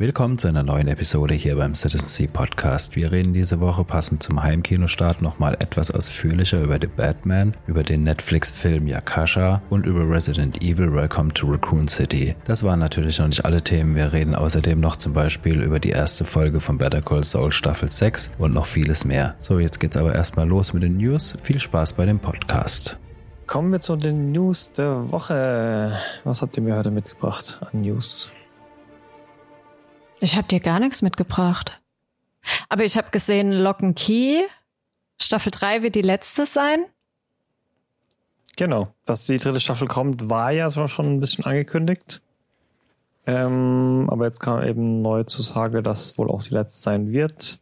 Willkommen zu einer neuen Episode hier beim Citizen C Podcast. Wir reden diese Woche passend zum Heimkinostart nochmal etwas ausführlicher über The Batman, über den Netflix-Film Yakasha und über Resident Evil Welcome to Raccoon City. Das waren natürlich noch nicht alle Themen. Wir reden außerdem noch zum Beispiel über die erste Folge von Better Call Saul Staffel 6 und noch vieles mehr. So, jetzt geht's aber erstmal los mit den News. Viel Spaß bei dem Podcast. Kommen wir zu den News der Woche. Was habt ihr mir heute mitgebracht an News? Ich habe dir gar nichts mitgebracht. Aber ich habe gesehen, Locken Key, Staffel 3 wird die letzte sein. Genau, dass die dritte Staffel kommt, war ja so schon ein bisschen angekündigt. Ähm, aber jetzt kam eben neu zu sagen, dass wohl auch die letzte sein wird.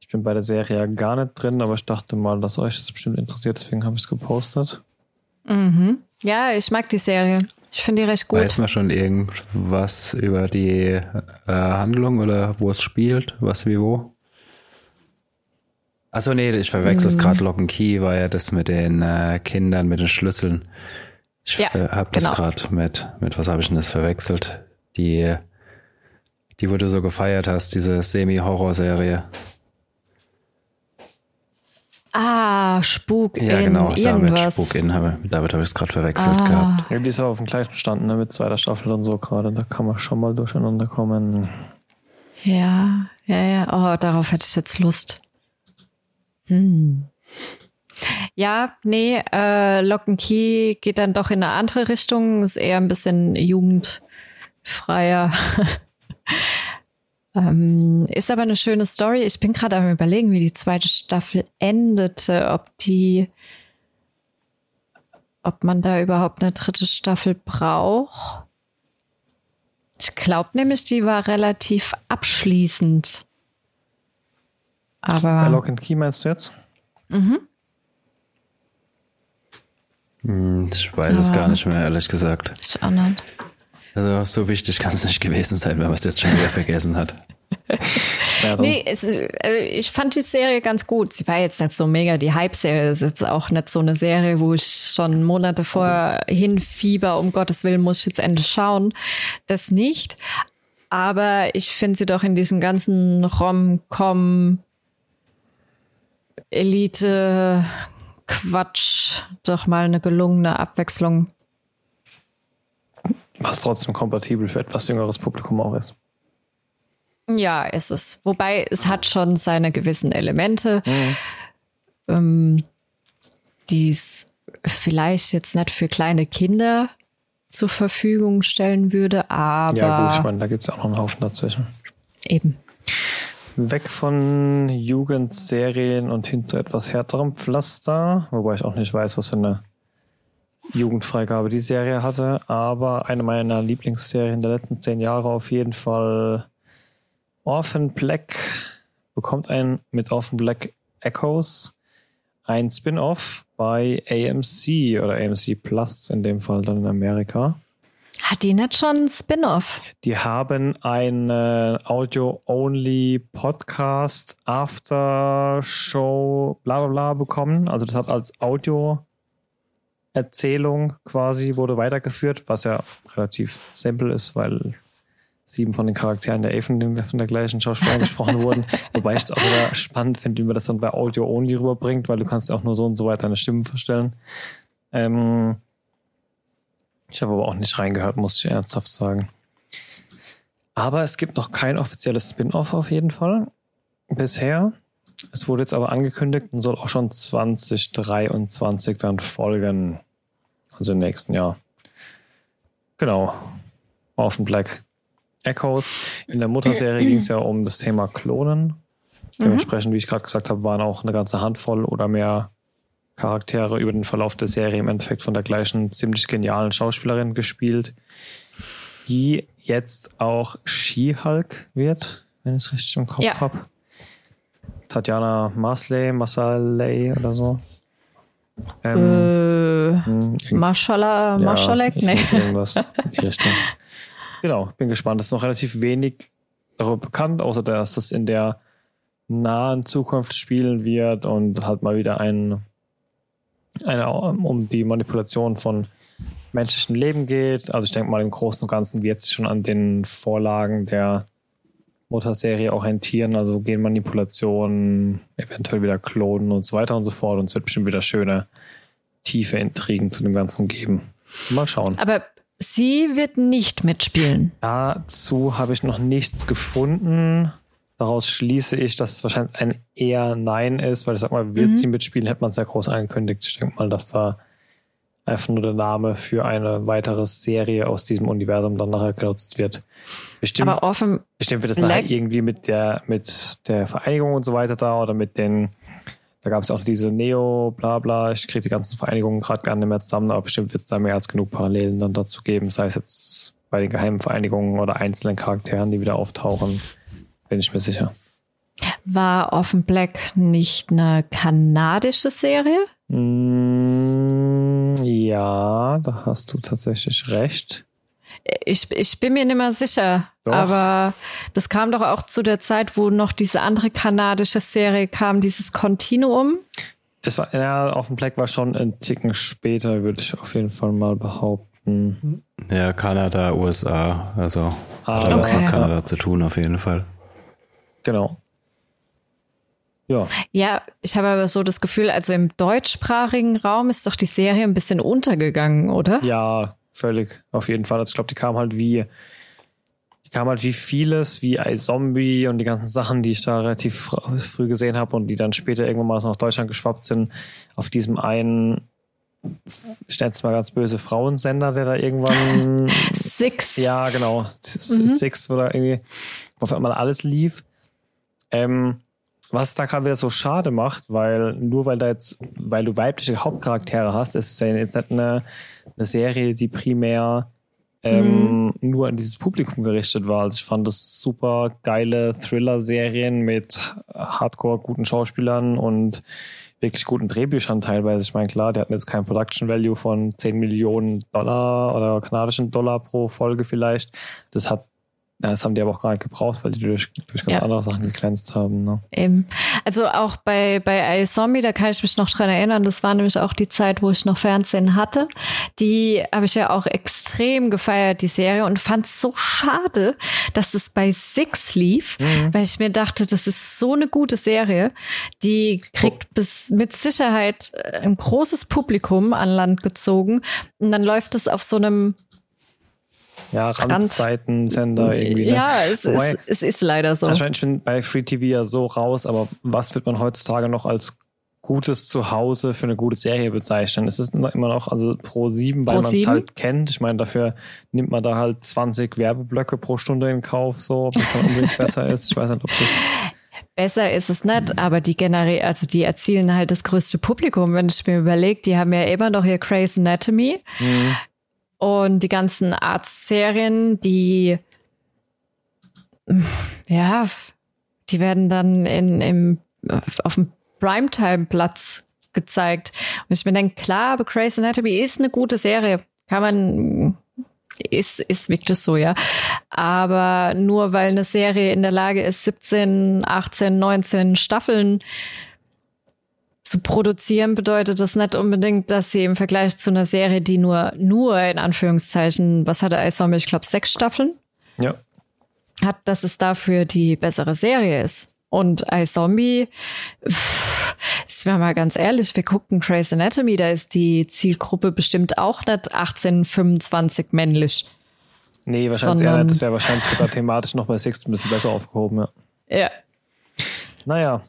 Ich bin bei der Serie ja gar nicht drin, aber ich dachte mal, dass euch das bestimmt interessiert, deswegen habe ich es gepostet. Mhm. Ja, ich mag die Serie. Ich finde die recht gut. Weiß man schon irgendwas über die äh, Handlung oder wo es spielt, was wie wo? Achso, nee, ich verwechsel es mhm. gerade. Lock Key war ja das mit den äh, Kindern, mit den Schlüsseln. Ich ja, habe das genau. gerade mit, mit was habe ich denn das verwechselt? Die, die, wo du so gefeiert hast, diese Semi-Horror-Serie. Ah, Spuk ja, in genau, irgendwas. Damit Spuk in, habe, damit habe ich es gerade verwechselt ah. gehabt. Ja, die ist ja auf dem gleichen Stand, ne, mit zweiter Staffel und so gerade. Da kann man schon mal durcheinander kommen. Ja, ja, ja. Oh, darauf hätte ich jetzt Lust. Hm. Ja, nee, äh, Lock and Key geht dann doch in eine andere Richtung, ist eher ein bisschen jugendfreier. Ähm, ist aber eine schöne Story. Ich bin gerade am überlegen, wie die zweite Staffel endete, ob die, ob man da überhaupt eine dritte Staffel braucht. Ich glaube nämlich, die war relativ abschließend. Aber. Bei Lock and Key meinst du jetzt? Mhm. Hm, ich weiß ja. es gar nicht mehr, ehrlich gesagt. Ich auch nicht. Also so wichtig kann es nicht gewesen sein, wenn man es jetzt schon wieder vergessen hat. nee, es, äh, ich fand die Serie ganz gut. Sie war jetzt nicht so mega die Hype-Serie. Es ist jetzt auch nicht so eine Serie, wo ich schon Monate vorher hinfieber, um Gottes Willen muss ich jetzt endlich schauen. Das nicht. Aber ich finde sie doch in diesem ganzen Rom-Com Elite Quatsch doch mal eine gelungene Abwechslung. Was trotzdem kompatibel für etwas jüngeres Publikum auch ist. Ja, ist es. Wobei es hat schon seine gewissen Elemente, mhm. ähm, die es vielleicht jetzt nicht für kleine Kinder zur Verfügung stellen würde, aber. Ja, gut, ich meine, da gibt es auch noch einen Haufen dazwischen. Eben. Weg von Jugendserien und hin zu etwas härterem Pflaster, wobei ich auch nicht weiß, was für eine Jugendfreigabe die Serie hatte, aber eine meiner Lieblingsserien der letzten zehn Jahre auf jeden Fall Orphan Black bekommt ein mit Orphan Black Echoes ein Spin-off bei AMC oder AMC Plus in dem Fall dann in Amerika. Hat die nicht schon ein Spin-off? Die haben ein Audio-only Podcast After Show bla bla bla bekommen. Also das hat als Audio Erzählung quasi wurde weitergeführt, was ja relativ simpel ist, weil sieben von den Charakteren der Aven von der gleichen Schauspielerin gesprochen wurden. Wobei ich es auch wieder spannend finde, wie man das dann bei Audio Only rüberbringt, weil du kannst auch nur so und so weiter deine Stimmen verstellen. Ähm ich habe aber auch nicht reingehört, muss ich ernsthaft sagen. Aber es gibt noch kein offizielles Spin-off auf jeden Fall. Bisher. Es wurde jetzt aber angekündigt und soll auch schon 2023 dann folgen. Also im nächsten Jahr. Genau. Orphan Black Echoes. In der Mutterserie ging es ja um das Thema Klonen. Mhm. Dementsprechend, wie ich gerade gesagt habe, waren auch eine ganze Handvoll oder mehr Charaktere über den Verlauf der Serie im Endeffekt von der gleichen ziemlich genialen Schauspielerin gespielt, die jetzt auch She-Hulk wird, wenn ich es richtig im Kopf ja. habe. Tatjana Masley, Masaley oder so. Ähm, äh, hm, Maschallah, ja, Maschalek? Nee. Irgendwas in die Richtung. Genau, bin gespannt. Es ist noch relativ wenig darüber bekannt, außer dass das in der nahen Zukunft spielen wird und halt mal wieder ein, eine, um die Manipulation von menschlichem Leben geht. Also ich denke mal im Großen und Ganzen wird es schon an den Vorlagen der Mutterserie orientieren, also Genmanipulationen, eventuell wieder klonen und so weiter und so fort. Und es wird bestimmt wieder schöne, tiefe Intrigen zu dem Ganzen geben. Mal schauen. Aber sie wird nicht mitspielen. Dazu habe ich noch nichts gefunden. Daraus schließe ich, dass es wahrscheinlich ein eher Nein ist, weil ich sag mal, wird mhm. sie mitspielen, hätte man es ja groß angekündigt. Ich denke mal, dass da einfach nur der Name für eine weitere Serie aus diesem Universum dann nachher genutzt wird. Bestimmt, Aber offen bestimmt wird es nachher irgendwie mit der, mit der Vereinigung und so weiter da oder mit den, da gab es auch diese Neo, bla bla, ich kriege die ganzen Vereinigungen gerade gar nicht mehr zusammen, aber bestimmt wird es da mehr als genug Parallelen dann dazu geben, sei es jetzt bei den geheimen Vereinigungen oder einzelnen Charakteren, die wieder auftauchen, bin ich mir sicher. War Offen Black nicht eine kanadische Serie? Mm, ja, da hast du tatsächlich recht. Ich, ich bin mir nicht mehr sicher, doch. aber das kam doch auch zu der Zeit, wo noch diese andere kanadische Serie kam, dieses Continuum. Das war, ja, auf dem Black war schon ein Ticken später, würde ich auf jeden Fall mal behaupten. Ja, Kanada, USA, also ah, hat okay. mit Kanada zu tun, auf jeden Fall. Genau. Ja. Ja, ich habe aber so das Gefühl, also im deutschsprachigen Raum ist doch die Serie ein bisschen untergegangen, oder? Ja, völlig. Auf jeden Fall. Also ich glaube, die kam halt wie, die kam halt wie vieles, wie iZombie und die ganzen Sachen, die ich da relativ früh gesehen habe und die dann später irgendwann mal nach Deutschland geschwappt sind, auf diesem einen ich nenne es mal ganz böse Frauensender, der da irgendwann. Six. Ja, genau. Mhm. Six, wo da irgendwie auf einmal alles lief. Ähm, was da gerade wieder so schade macht, weil nur weil da jetzt, weil du weibliche Hauptcharaktere hast, ist es ja jetzt nicht eine, eine Serie, die primär ähm, mhm. nur an dieses Publikum gerichtet war. Also ich fand das super geile Thriller-Serien mit hardcore guten Schauspielern und wirklich guten Drehbüchern teilweise. Ich meine, klar, die hatten jetzt kein Production Value von 10 Millionen Dollar oder kanadischen Dollar pro Folge vielleicht. Das hat ja, das haben die aber auch gar nicht gebraucht, weil die durch, durch ganz ja. andere Sachen geglänzt haben. Ne? Eben. Also auch bei, bei iZombie, da kann ich mich noch dran erinnern, das war nämlich auch die Zeit, wo ich noch Fernsehen hatte. Die habe ich ja auch extrem gefeiert, die Serie, und fand es so schade, dass das bei Six lief, mhm. weil ich mir dachte, das ist so eine gute Serie. Die kriegt oh. bis mit Sicherheit ein großes Publikum an Land gezogen. Und dann läuft es auf so einem ja, Randzeitensender irgendwie. Ne? Ja, es, Wobei, ist, es ist leider so. Wahrscheinlich bin bei Free TV ja so raus, aber was wird man heutzutage noch als gutes Zuhause für eine gute Serie bezeichnen? Es ist immer noch, also pro sieben, weil man es halt kennt. Ich meine, dafür nimmt man da halt 20 Werbeblöcke pro Stunde in Kauf, so, ob es dann unbedingt besser ist. Ich weiß nicht, ob das Besser ist es nicht, aber die generell, also die erzielen halt das größte Publikum. Wenn ich mir überlege, die haben ja immer noch hier Grey's Anatomy. Mhm. Und die ganzen Arztserien, die, ja, die werden dann in, im, auf dem Primetime-Platz gezeigt. Und ich mir denke, klar, aber Grey's Anatomy ist eine gute Serie. Kann man, ist, ist wirklich so, ja. Aber nur weil eine Serie in der Lage ist, 17, 18, 19 Staffeln zu produzieren bedeutet das nicht unbedingt, dass sie im Vergleich zu einer Serie, die nur, nur in Anführungszeichen, was hatte Ice ich glaube sechs Staffeln? Ja. Hat, dass es dafür die bessere Serie ist. Und iZombie, ist mir mal ganz ehrlich, wir gucken Grey's Anatomy, da ist die Zielgruppe bestimmt auch nicht 18, 25 männlich. Nee, wahrscheinlich eher nicht. Das wäre wahrscheinlich sogar thematisch noch bei Six ein bisschen besser aufgehoben, ja. Ja. Naja,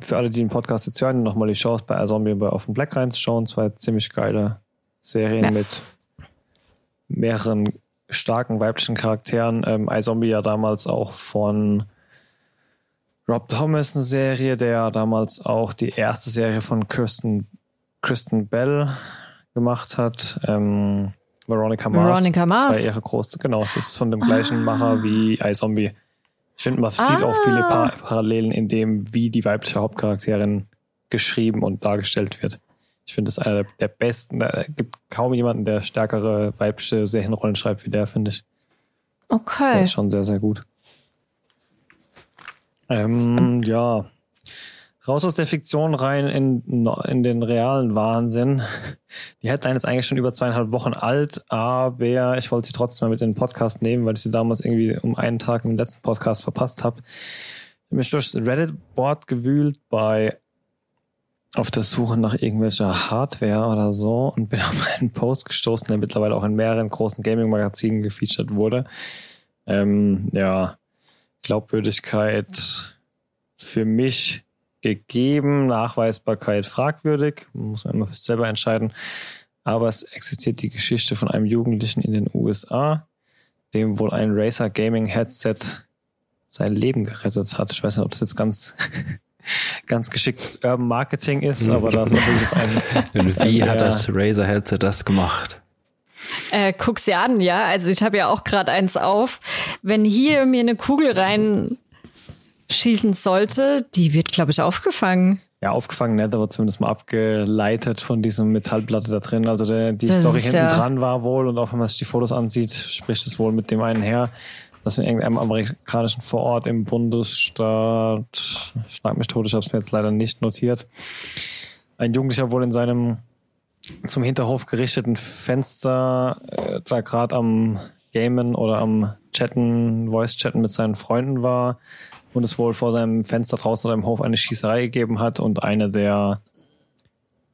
für alle, die den Podcast jetzt hören, nochmal die Chance bei Zombie bei Offen Black reinzuschauen. Zwei ziemlich geile Serien ja. mit mehreren starken weiblichen Charakteren. Ähm, iZombie ja damals auch von Rob Thomas eine Serie, der damals auch die erste Serie von Kirsten, Kristen Bell gemacht hat. Ähm, Veronica Mars. Veronica Mars. Bei ihrer großen, genau, das ist von dem gleichen ah. Macher wie iZombie. Ich finde, man ah. sieht auch viele ah. pa Parallelen in dem, wie die weibliche Hauptcharakterin geschrieben und dargestellt wird. Ich finde, das ist einer der besten. Es gibt kaum jemanden, der stärkere weibliche Serienrollen schreibt wie der, finde ich. Okay. Der ist schon sehr, sehr gut. Ähm, ja. Raus aus der Fiktion rein in, in den realen Wahnsinn. Die Headline ist eigentlich schon über zweieinhalb Wochen alt, aber ich wollte sie trotzdem mal mit in den Podcast nehmen, weil ich sie damals irgendwie um einen Tag im letzten Podcast verpasst habe. Ich habe mich durchs Reddit-Board gewühlt bei auf der Suche nach irgendwelcher Hardware oder so und bin auf einen Post gestoßen, der mittlerweile auch in mehreren großen Gaming-Magazinen gefeatured wurde. Ähm, ja, Glaubwürdigkeit für mich gegeben, Nachweisbarkeit fragwürdig, muss man immer selber entscheiden. Aber es existiert die Geschichte von einem Jugendlichen in den USA, dem wohl ein Racer Gaming Headset sein Leben gerettet hat. Ich weiß nicht, ob das jetzt ganz ganz geschicktes Urban Marketing ist, aber da ist auch ein. Wie hat das Razer Headset das gemacht? Äh, guck's dir an, ja. Also ich habe ja auch gerade eins auf. Wenn hier mir eine Kugel reinschießen sollte, die wird, glaube ich, aufgefangen. Ja, aufgefangen nicht, aber zumindest mal abgeleitet von diesem Metallplatte da drin. Also der, die das Story hinten ja dran war wohl und auch wenn man sich die Fotos ansieht, spricht es wohl mit dem einen her, dass in irgendeinem amerikanischen Vorort im Bundesstaat, schlag mich tot, ich habe es mir jetzt leider nicht notiert, ein Jugendlicher wohl in seinem zum Hinterhof gerichteten Fenster äh, da gerade am Gamen oder am Chatten, Voice-Chatten mit seinen Freunden war und es wohl vor seinem Fenster draußen oder im Hof eine Schießerei gegeben hat und eine der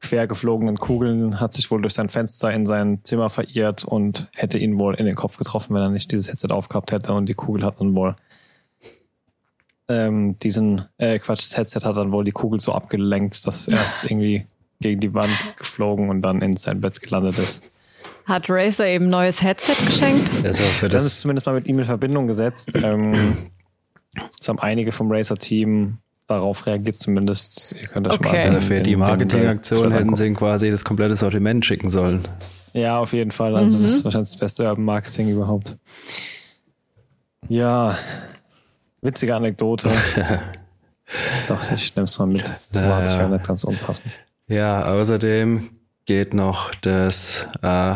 quer geflogenen Kugeln hat sich wohl durch sein Fenster in sein Zimmer verirrt und hätte ihn wohl in den Kopf getroffen, wenn er nicht dieses Headset aufgehabt hätte und die Kugel hat dann wohl ähm, diesen, äh, Quatsch, das Headset hat dann wohl die Kugel so abgelenkt, dass er es irgendwie gegen die Wand geflogen und dann in sein Bett gelandet ist. Hat Razer eben neues Headset geschenkt? Also für das, das ist zumindest mal mit ihm in Verbindung gesetzt. Ähm, das haben einige vom Razer-Team darauf reagiert, zumindest. Ihr könnt das okay. schon mal also für die Marketingaktion hätten sie quasi das komplette Sortiment schicken sollen. Ja, auf jeden Fall. Also, mhm. das ist wahrscheinlich das beste Urban Marketing überhaupt. Ja, witzige Anekdote. Doch, ich nehme es mal mit. Das war ja nicht ganz unpassend. Ja, außerdem geht noch das äh,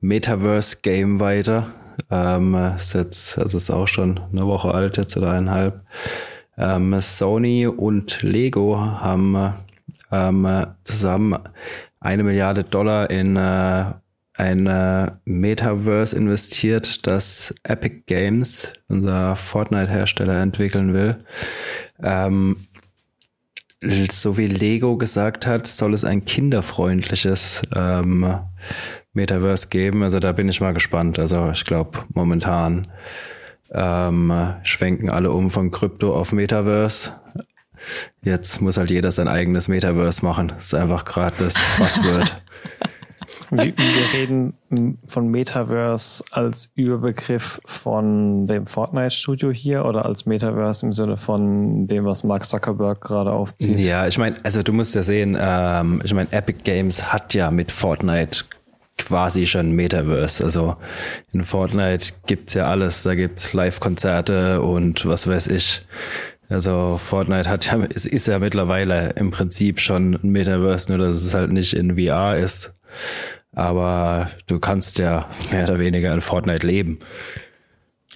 Metaverse-Game weiter. Ähm, ist jetzt, also ist auch schon eine Woche alt, jetzt oder eineinhalb. Ähm, Sony und Lego haben ähm, zusammen eine Milliarde Dollar in äh, ein äh, Metaverse investiert, das Epic Games, unser Fortnite-Hersteller, entwickeln will. Ähm, so wie Lego gesagt hat, soll es ein kinderfreundliches ähm, Metaverse geben. Also da bin ich mal gespannt. Also ich glaube, momentan ähm, schwenken alle um von Krypto auf Metaverse. Jetzt muss halt jeder sein eigenes Metaverse machen. Das ist einfach gerade das Passwort. Wir, reden von Metaverse als Überbegriff von dem Fortnite-Studio hier oder als Metaverse im Sinne von dem, was Mark Zuckerberg gerade aufzieht? Ja, ich meine, also du musst ja sehen, ähm, ich meine, Epic Games hat ja mit Fortnite quasi schon Metaverse. Also in Fortnite gibt's ja alles. Da gibt's Live-Konzerte und was weiß ich. Also Fortnite hat ja, es ist ja mittlerweile im Prinzip schon ein Metaverse, nur dass es halt nicht in VR ist. Aber du kannst ja mehr oder weniger in Fortnite leben.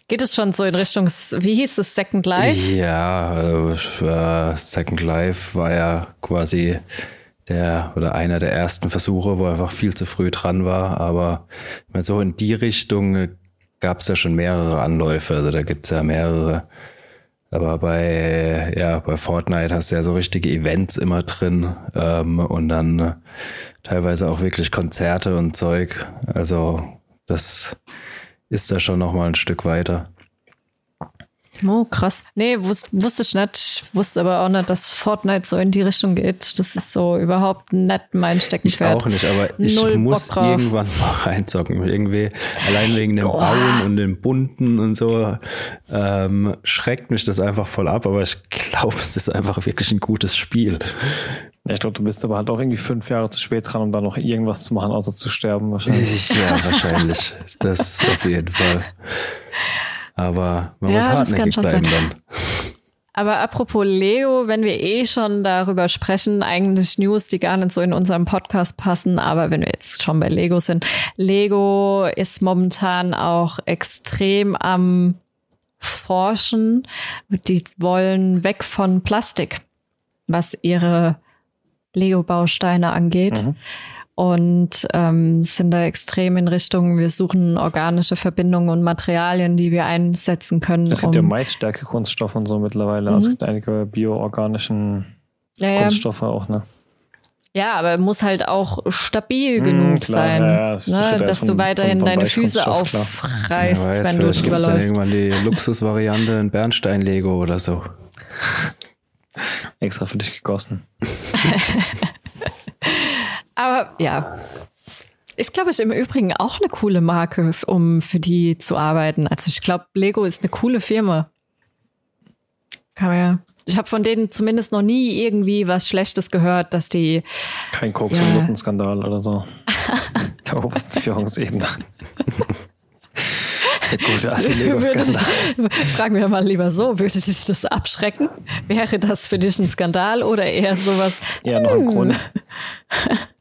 Geht es schon so in Richtung, wie hieß es, Second Life? Ja, äh, Second Life war ja quasi der oder einer der ersten Versuche, wo er einfach viel zu früh dran war. Aber so in die Richtung gab es ja schon mehrere Anläufe. Also da gibt's ja mehrere. Aber bei, ja, bei Fortnite hast du ja so richtige Events immer drin ähm, und dann teilweise auch wirklich Konzerte und Zeug. Also das ist da schon noch mal ein Stück weiter. Oh, krass. Nee, wus wusste ich nicht. Wusste aber auch nicht, dass Fortnite so in die Richtung geht. Das ist so überhaupt nicht mein Steckenpferd. Ich auch nicht, aber ich Null muss irgendwann mal reinzocken. Irgendwie allein wegen dem oh. Bauen und dem Bunten und so ähm, schreckt mich das einfach voll ab. Aber ich glaube, es ist einfach wirklich ein gutes Spiel. Ich glaube, du bist aber halt auch irgendwie fünf Jahre zu spät dran, um da noch irgendwas zu machen, außer zu sterben wahrscheinlich. ja, wahrscheinlich. Das auf jeden Fall. Aber man ja, muss hartnäckig bleiben sein. dann. Aber apropos Lego, wenn wir eh schon darüber sprechen, eigentlich News, die gar nicht so in unserem Podcast passen, aber wenn wir jetzt schon bei Lego sind, Lego ist momentan auch extrem am Forschen. Die wollen weg von Plastik. was ihre Lego-Bausteine angeht. Mhm. Und ähm, sind da extrem in Richtung, wir suchen organische Verbindungen und Materialien, die wir einsetzen können. Es gibt um, ja Maisstärke Kunststoffe und so mittlerweile. Mhm. Es gibt einige bioorganischen ja, Kunststoffe ja. auch, ne? Ja, aber muss halt auch stabil hm, genug klar, sein, ja, ja, ne, dass von, du weiterhin deine Füße aufreißt, ja, wenn du drüber läufst. irgendwann die Luxusvariante in Bernstein-Lego oder so. Extra für dich gegossen. aber ja, ist, glaube ich, im Übrigen auch eine coole Marke, um für die zu arbeiten. Also ich glaube, Lego ist eine coole Firma. Kann man ja ich habe von denen zumindest noch nie irgendwie was Schlechtes gehört, dass die. Kein Koks- ja. und Nuttenskandal oder so. Der oberste Führungsebene. Gute alte Lego-Skandal. Fragen wir mal lieber so, würde dich das abschrecken? Wäre das für dich ein Skandal oder eher sowas? Eher noch ein hm. Grund.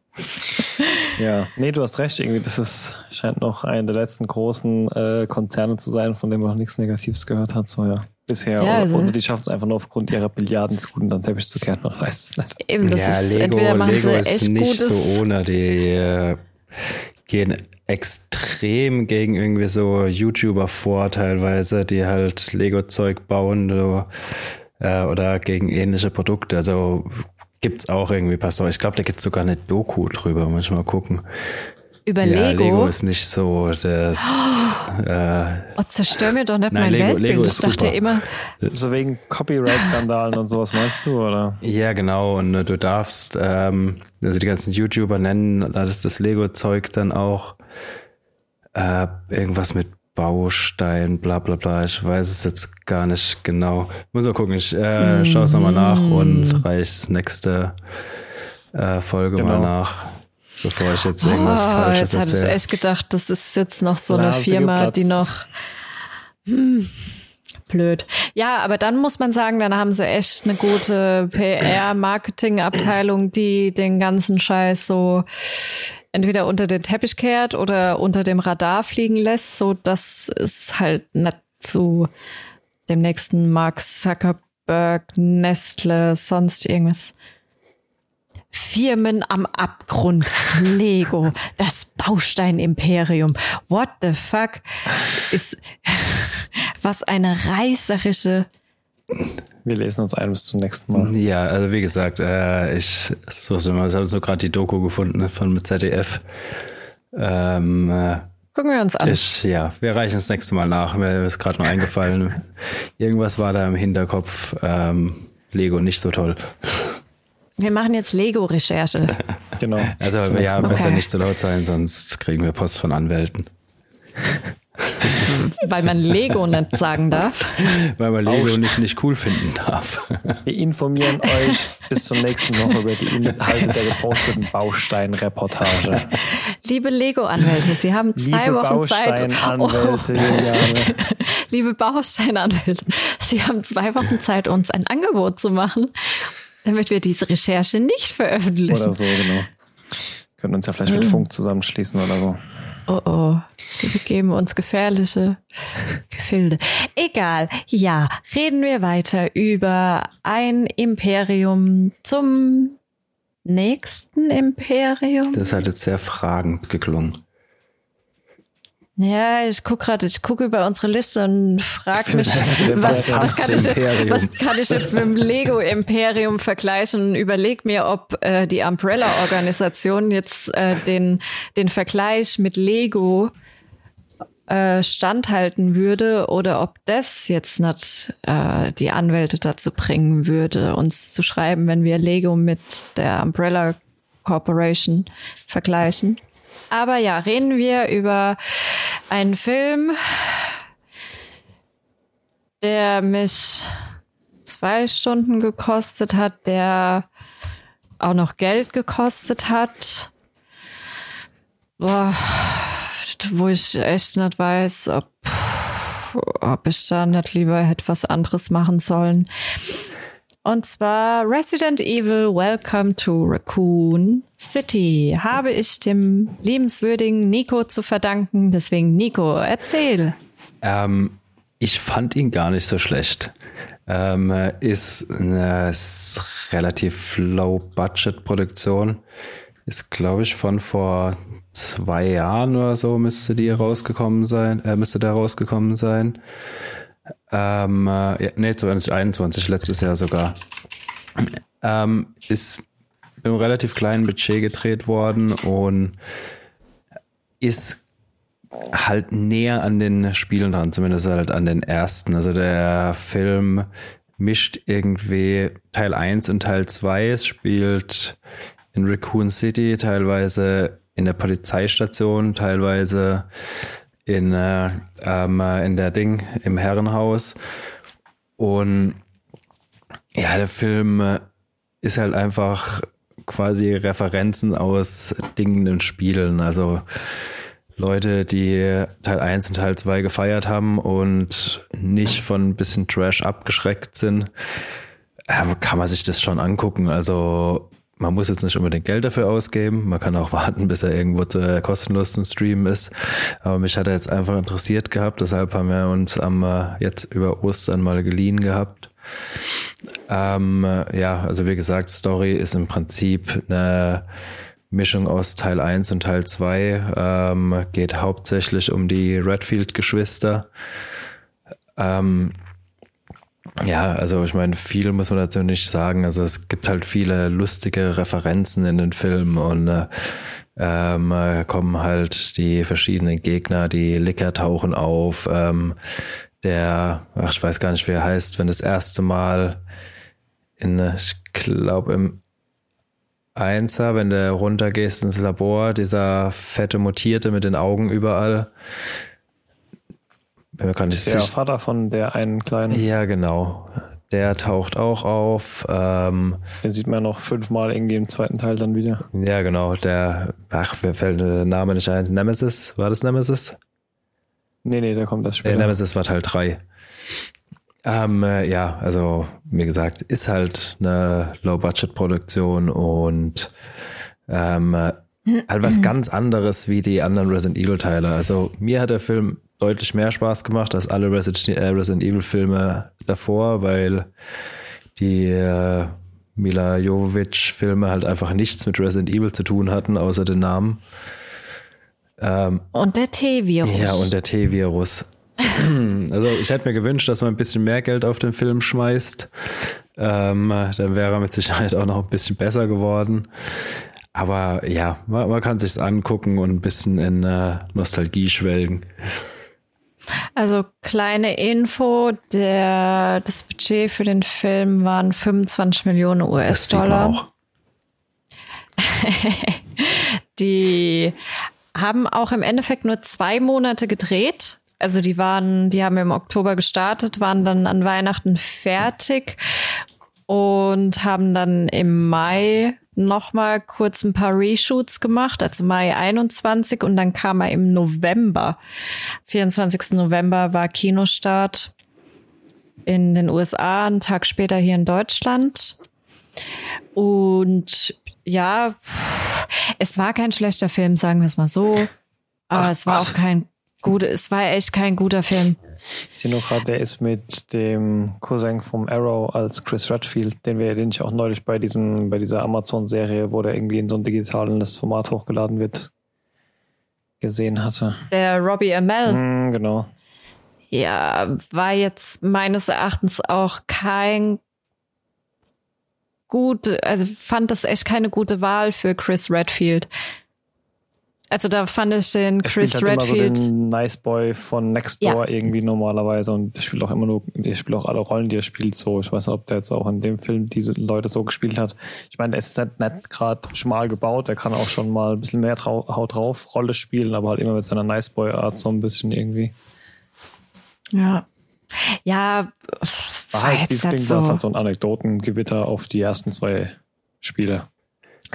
ja, nee, du hast recht. Irgendwie, das ist, scheint noch einer der letzten großen äh, Konzerne zu sein, von dem man noch nichts Negatives gehört hat. So, ja bisher. Ja, also oder die schaffen es einfach nur aufgrund ihrer Billiarden zu guten dann Teppich zu kehren. Man weiß es nicht. Eben, das ja, ist, Lego, Lego ist nicht Gutes. so ohne. Die äh, gehen extrem gegen irgendwie so YouTuber vor teilweise, die halt Lego-Zeug bauen so, äh, oder gegen ähnliche Produkte. Also gibt's auch irgendwie Pastor. Ich glaube, da gibt's sogar eine Doku drüber. Muss ich mal gucken. Über ja, Lego? Lego ist nicht so das. Oh, äh, oh zerstör mir doch nicht nein, mein Lego, Weltbild. Lego ich dachte super. immer. So wegen Copyright-Skandalen und sowas meinst du, oder? Ja, genau. Und äh, du darfst, ähm, also die ganzen YouTuber nennen, da ist das Lego-Zeug dann auch äh, irgendwas mit Baustein, bla bla bla. Ich weiß es jetzt gar nicht genau. Muss mal gucken. Ich äh, mm. schaue es nochmal nach und reich's nächste äh, Folge genau. mal nach bevor ich jetzt irgendwas oh, Falsches jetzt erzähle. Jetzt hatte ich echt gedacht, das ist jetzt noch so eine Firma, geplatzt. die noch hm, blöd. Ja, aber dann muss man sagen, dann haben sie echt eine gute PR-Marketing-Abteilung, die den ganzen Scheiß so entweder unter den Teppich kehrt oder unter dem Radar fliegen lässt, so dass es halt nicht zu dem nächsten Mark Zuckerberg, Nestle, sonst irgendwas Firmen am Abgrund, Lego, das Baustein-Imperium. What the fuck ist, was eine reißerische. Wir lesen uns ein bis zum nächsten Mal. Ja, also wie gesagt, äh, ich so, so, habe so gerade die Doku gefunden von ZDF. Ähm, äh, Gucken wir uns an. Ich, ja, wir reichen das nächste Mal nach. Mir ist gerade noch eingefallen. Irgendwas war da im Hinterkopf. Ähm, Lego nicht so toll. Wir machen jetzt Lego-Recherche. genau. Also so ja, okay. besser nicht zu laut sein, sonst kriegen wir Post von Anwälten. Weil man Lego nicht sagen darf. Weil man Lego Bausch. nicht, nicht cool finden darf. Wir informieren euch bis zur nächsten Woche über die Inhalte der geposteten Baustein-Reportage. Liebe Lego-Anwälte, Sie haben zwei Liebe Wochen Zeit. Oh. Liebe Bausteinanwälte, Sie haben zwei Wochen Zeit, uns ein Angebot zu machen damit wir diese Recherche nicht veröffentlichen. Oder so, genau. Können uns ja vielleicht mit Funk zusammenschließen oder so. Oh oh, die begeben uns gefährliche Gefilde. Egal, ja, reden wir weiter über ein Imperium zum nächsten Imperium. Das hat jetzt sehr fragend geklungen. Ja, ich guck gerade, ich gucke über unsere Liste und frage mich, was, was, kann ich jetzt, was kann ich jetzt mit dem Lego Imperium vergleichen überleg mir, ob äh, die Umbrella Organisation jetzt äh, den den Vergleich mit Lego äh, standhalten würde oder ob das jetzt nicht äh, die Anwälte dazu bringen würde, uns zu schreiben, wenn wir Lego mit der Umbrella Corporation vergleichen. Aber ja, reden wir über einen Film, der mich zwei Stunden gekostet hat, der auch noch Geld gekostet hat. Boah, wo ich echt nicht weiß, ob, ob ich da nicht lieber hätte was anderes machen sollen. Und zwar Resident Evil Welcome to Raccoon City habe ich dem liebenswürdigen Nico zu verdanken. Deswegen, Nico, erzähl. Ähm, Ich fand ihn gar nicht so schlecht. Ähm, ist eine relativ Low-Budget-Produktion. Ist, glaube ich, von vor zwei Jahren oder so müsste die rausgekommen sein, äh, müsste der rausgekommen sein. Ähm, äh, ja, nee, 2021, letztes Jahr sogar. Ähm, ist mit einem relativ kleinen Budget gedreht worden und ist halt näher an den Spielen dran, zumindest halt an den ersten. Also der Film mischt irgendwie Teil 1 und Teil 2. Es spielt in Raccoon City, teilweise in der Polizeistation, teilweise in, äh, ähm, in der Ding, im Herrenhaus. Und ja, der Film ist halt einfach quasi Referenzen aus Dingen in Spielen. Also Leute, die Teil 1 und Teil 2 gefeiert haben und nicht von ein bisschen Trash abgeschreckt sind, ähm, kann man sich das schon angucken. Also man muss jetzt nicht unbedingt Geld dafür ausgeben. Man kann auch warten, bis er irgendwo äh, kostenlos zum Streamen ist. Aber mich hat er jetzt einfach interessiert gehabt. Deshalb haben wir uns am äh, jetzt über Ostern mal geliehen gehabt. Ähm, äh, ja, also wie gesagt, Story ist im Prinzip eine Mischung aus Teil 1 und Teil 2. Ähm, geht hauptsächlich um die Redfield-Geschwister. Ähm, ja, also ich meine, viel muss man dazu nicht sagen. Also es gibt halt viele lustige Referenzen in den Filmen und äh, ähm, kommen halt die verschiedenen Gegner, die Licker tauchen auf. Ähm, der, ach, ich weiß gar nicht, wie er heißt, wenn das erste Mal in, ich glaube, im Einser, wenn du runtergehst ins Labor, dieser fette Mutierte mit den Augen überall. Bin mir gar nicht der sicher. Vater von der einen kleinen. Ja, genau. Der taucht auch auf. Ähm, Den sieht man noch fünfmal irgendwie im zweiten Teil dann wieder. Ja, genau. Der, ach, mir fällt der Name nicht ein. Nemesis? War das Nemesis? Nee, nee, der kommt das später. Nee, Nemesis war Teil 3. Ähm, äh, ja, also wie gesagt, ist halt eine Low-Budget-Produktion und ähm, äh, halt was ganz anderes wie die anderen Resident Evil-Teile. Also mir hat der Film deutlich mehr Spaß gemacht als alle Resident, äh, Evil-Filme davor, weil die äh, Mila Jovovich-Filme halt einfach nichts mit Resident Evil zu tun hatten, außer den Namen. Ähm, und der T-Virus. Ja, und der T-Virus. Also ich hätte mir gewünscht, dass man ein bisschen mehr Geld auf den Film schmeißt. Ähm, dann wäre er mit Sicherheit auch noch ein bisschen besser geworden. Aber ja, man, man kann sich's angucken und ein bisschen in äh, Nostalgie schwelgen. Also kleine Info, der, das Budget für den Film waren 25 Millionen US-Dollar. die haben auch im Endeffekt nur zwei Monate gedreht also die waren, die haben im Oktober gestartet, waren dann an Weihnachten fertig und haben dann im Mai nochmal kurz ein paar Reshoots gemacht, also Mai 21 und dann kam er im November. 24. November war Kinostart in den USA, einen Tag später hier in Deutschland. Und ja, es war kein schlechter Film, sagen wir es mal so. Aber Ach, es war Gott. auch kein gut. Es war echt kein guter Film. Ich sehe nur gerade, der ist mit dem Cousin vom Arrow als Chris Redfield, den wir, den ich auch neulich bei diesem, bei dieser Amazon-Serie, wo der irgendwie in so ein digitales Format hochgeladen wird, gesehen hatte. Der Robbie Amell. Mm, genau. Ja, war jetzt meines Erachtens auch kein gut, also fand das echt keine gute Wahl für Chris Redfield. Also da fand ich den Chris er halt Redfield. Immer so den Nice Boy von Next Door ja. irgendwie normalerweise und der spielt auch immer nur, der spielt auch alle Rollen, die er spielt so. Ich weiß nicht, ob der jetzt auch in dem Film diese Leute so gespielt hat. Ich meine, der ist nicht, nicht gerade schmal gebaut, der kann auch schon mal ein bisschen mehr Haut drauf Rolle spielen, aber halt immer mit seiner Nice Boy Art so ein bisschen irgendwie. Ja. Ja, war halt dieses Ding, so. das halt so ein Anekdotengewitter auf die ersten zwei Spiele.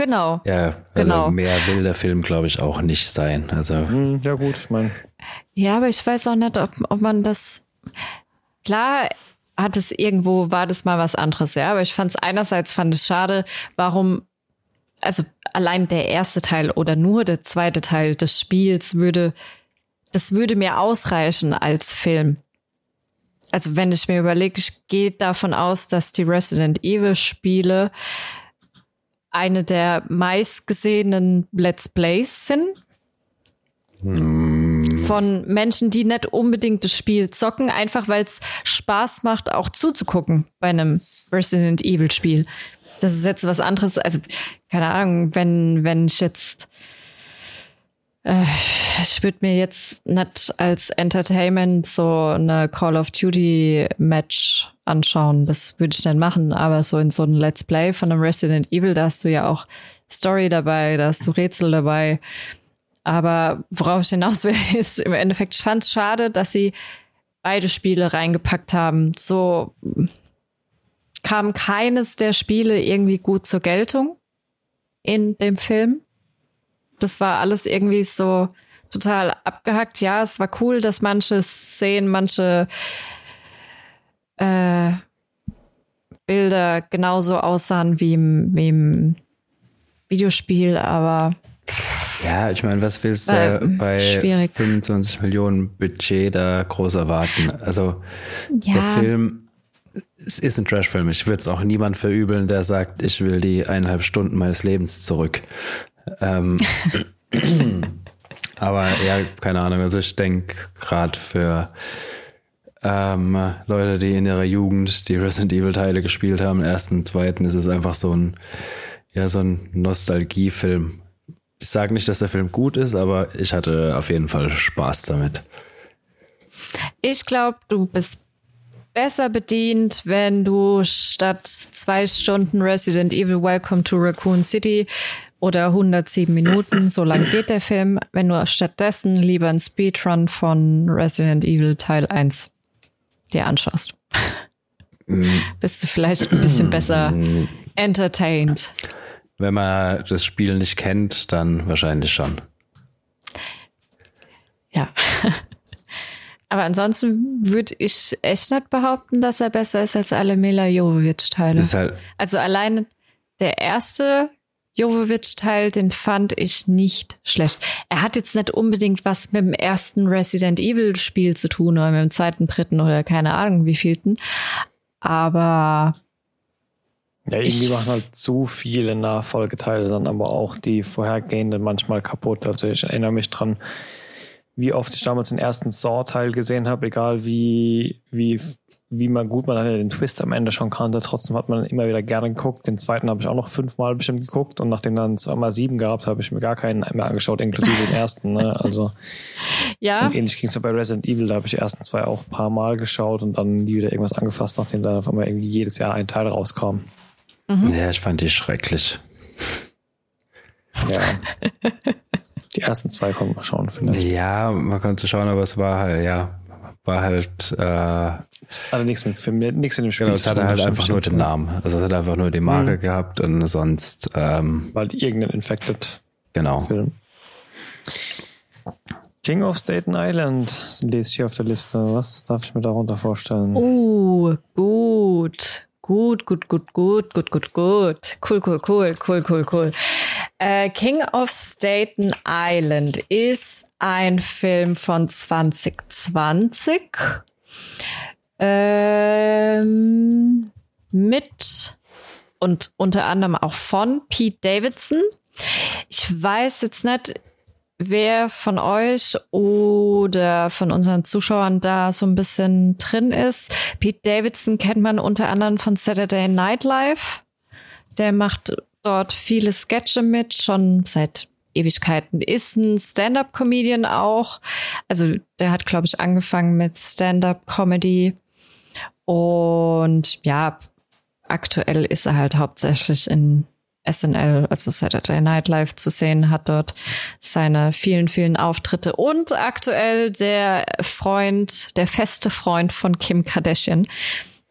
Genau. Ja, also genau. mehr will der Film, glaube ich, auch nicht sein. Also. Hm, ja, gut, ich meine. Ja, aber ich weiß auch nicht, ob, ob man das. Klar hat es irgendwo, war das mal was anderes, ja. Aber ich fand es einerseits fand es schade, warum, also allein der erste Teil oder nur der zweite Teil des Spiels würde, das würde mir ausreichen als Film. also wenn ich mir überlege, ich gehe davon aus, dass die Resident Evil Spiele eine der meistgesehenen Let's Plays sind. Hm. Von Menschen, die nicht unbedingt das Spiel zocken, einfach weil es Spaß macht, auch zuzugucken bei einem Resident Evil Spiel. Das ist jetzt was anderes. Also, keine Ahnung, wenn, wenn ich jetzt äh, ich würde mir jetzt nicht als Entertainment so eine Call of Duty Match anschauen. Das würde ich nicht machen. Aber so in so einem Let's Play von einem Resident Evil, da hast du ja auch Story dabei, da hast du Rätsel dabei. Aber worauf ich hinaus will, ist im Endeffekt, ich fand es schade, dass sie beide Spiele reingepackt haben. So kam keines der Spiele irgendwie gut zur Geltung in dem Film das war alles irgendwie so total abgehackt. Ja, es war cool, dass manche Szenen, manche äh, Bilder genauso aussahen wie im, wie im Videospiel, aber ja, ich meine, was willst du äh, bei schwierig. 25 Millionen Budget da groß erwarten? Also ja. der Film es ist ein Trashfilm. Ich würde es auch niemand verübeln, der sagt, ich will die eineinhalb Stunden meines Lebens zurück. Ähm, aber ja, keine Ahnung. Also ich denke gerade für ähm, Leute, die in ihrer Jugend die Resident Evil Teile gespielt haben, ersten, zweiten, ist es einfach so ein, ja, so ein Nostalgiefilm. Ich sage nicht, dass der Film gut ist, aber ich hatte auf jeden Fall Spaß damit. Ich glaube, du bist besser bedient, wenn du statt zwei Stunden Resident Evil Welcome to Raccoon City oder 107 Minuten, so lang geht der Film, wenn du stattdessen lieber einen Speedrun von Resident Evil Teil 1 dir anschaust. Bist du vielleicht ein bisschen besser entertained. Wenn man das Spiel nicht kennt, dann wahrscheinlich schon. Ja. Aber ansonsten würde ich echt nicht behaupten, dass er besser ist als alle Mila Jovovich-Teile. Halt also allein der erste Jovovic-Teil, den fand ich nicht schlecht. Er hat jetzt nicht unbedingt was mit dem ersten Resident Evil-Spiel zu tun oder mit dem zweiten, dritten oder keine Ahnung wie vielten. Aber ja, irgendwie machen halt zu viele Nachfolgeteile dann aber auch die vorhergehenden manchmal kaputt. Also ich erinnere mich dran, wie oft ich damals den ersten Saw-Teil gesehen habe, egal wie, wie wie man gut man den Twist am Ende schon kannte. Trotzdem hat man immer wieder gerne geguckt. Den zweiten habe ich auch noch fünfmal bestimmt geguckt und nachdem dann zweimal sieben gehabt, habe ich mir gar keinen mehr angeschaut, inklusive den ersten. Ne? Also ja. Und ähnlich ging es bei Resident Evil, da habe ich die ersten zwei auch ein paar Mal geschaut und dann nie wieder irgendwas angefasst, nachdem da auf einmal irgendwie jedes Jahr ein Teil rauskam. Mhm. Ja, ich fand die schrecklich. Ja. die ersten zwei konnte man schauen, finde ich. Ja, man konnte schauen, aber es war halt, ja, war halt äh, also nichts mit, Film, nichts mit dem Spiel. Genau, es hatte halt einfach nur den Namen. Also es hat einfach nur die Marke mhm. gehabt und sonst. Ähm, Weil irgendein Infected genau. Film. King of Staten Island lese ich hier auf der Liste. Was darf ich mir darunter vorstellen? Oh, gut. Gut, gut, gut, gut, gut, gut, gut. Cool, cool, cool, cool, cool, cool. Äh, King of Staten Island ist ein Film von 2020 ähm, mit und unter anderem auch von Pete Davidson. Ich weiß jetzt nicht, wer von euch oder von unseren Zuschauern da so ein bisschen drin ist. Pete Davidson kennt man unter anderem von Saturday Night Live. Der macht dort viele Sketche mit, schon seit Ewigkeiten. Ist ein Stand-up-Comedian auch. Also der hat, glaube ich, angefangen mit Stand-up-Comedy und ja, aktuell ist er halt hauptsächlich in SNL, also Saturday Night Live zu sehen, hat dort seine vielen, vielen Auftritte und aktuell der Freund, der feste Freund von Kim Kardashian.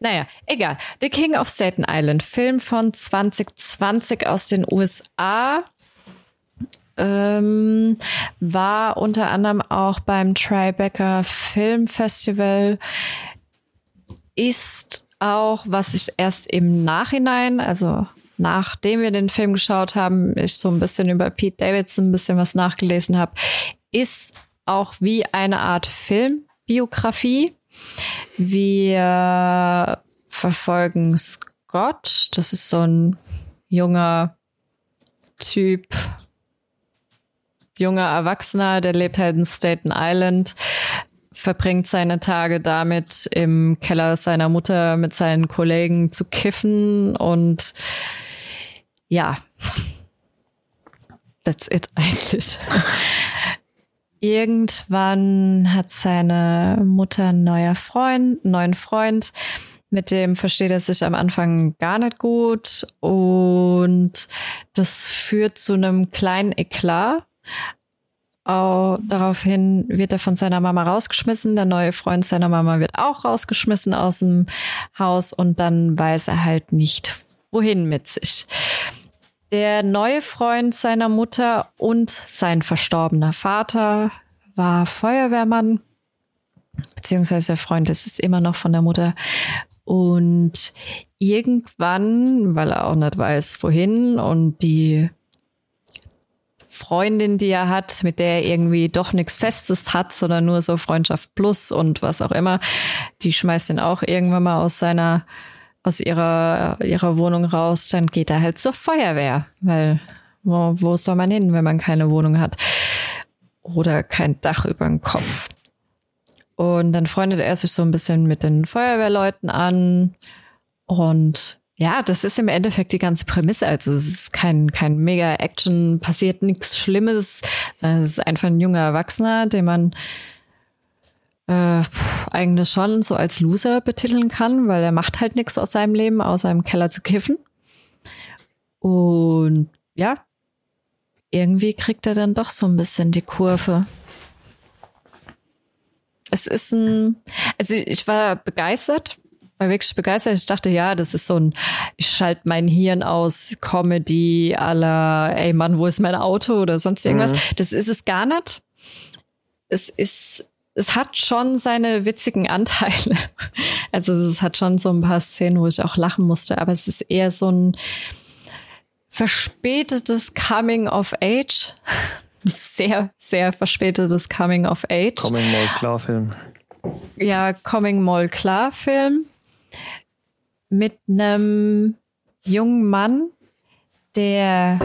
Naja, egal. The King of Staten Island, Film von 2020 aus den USA. Ähm, war unter anderem auch beim Tribeca Film Festival ist auch, was ich erst im Nachhinein, also nachdem wir den Film geschaut haben, ich so ein bisschen über Pete Davidson ein bisschen was nachgelesen habe, ist auch wie eine Art Filmbiografie. Wir verfolgen Scott. Das ist so ein junger Typ, junger Erwachsener, der lebt halt in Staten Island, verbringt seine Tage damit, im Keller seiner Mutter mit seinen Kollegen zu kiffen und ja, that's it eigentlich. Irgendwann hat seine Mutter einen neuer Freund, neuen Freund, mit dem versteht er sich am Anfang gar nicht gut und das führt zu einem kleinen Eklat. Oh, daraufhin wird er von seiner Mama rausgeschmissen. Der neue Freund seiner Mama wird auch rausgeschmissen aus dem Haus und dann weiß er halt nicht, wohin mit sich. Der neue Freund seiner Mutter und sein verstorbener Vater war Feuerwehrmann, beziehungsweise der Freund ist es immer noch von der Mutter. Und irgendwann, weil er auch nicht weiß, wohin und die Freundin, die er hat, mit der er irgendwie doch nichts Festes hat, sondern nur so Freundschaft plus und was auch immer, die schmeißt ihn auch irgendwann mal aus seiner, aus ihrer, ihrer Wohnung raus, dann geht er halt zur Feuerwehr, weil wo, wo soll man hin, wenn man keine Wohnung hat? Oder kein Dach über dem Kopf. Und dann freundet er sich so ein bisschen mit den Feuerwehrleuten an. Und ja, das ist im Endeffekt die ganze Prämisse. Also es ist kein, kein mega Action, passiert nichts Schlimmes, es ist einfach ein junger Erwachsener, den man äh, eigentlich schon so als Loser betiteln kann, weil er macht halt nichts aus seinem Leben, außer im Keller zu kiffen. Und ja, irgendwie kriegt er dann doch so ein bisschen die Kurve es ist ein, also ich war begeistert, war wirklich begeistert. Ich dachte, ja, das ist so ein, ich schalte mein Hirn aus, Comedy aller, ey Mann, wo ist mein Auto oder sonst irgendwas. Mhm. Das ist es gar nicht. Es ist, es hat schon seine witzigen Anteile. Also es hat schon so ein paar Szenen, wo ich auch lachen musste, aber es ist eher so ein verspätetes Coming of Age sehr, sehr verspätetes Coming of Age. Coming Mall Klar Film. Ja, Coming Mall Klar Film. Mit einem jungen Mann, der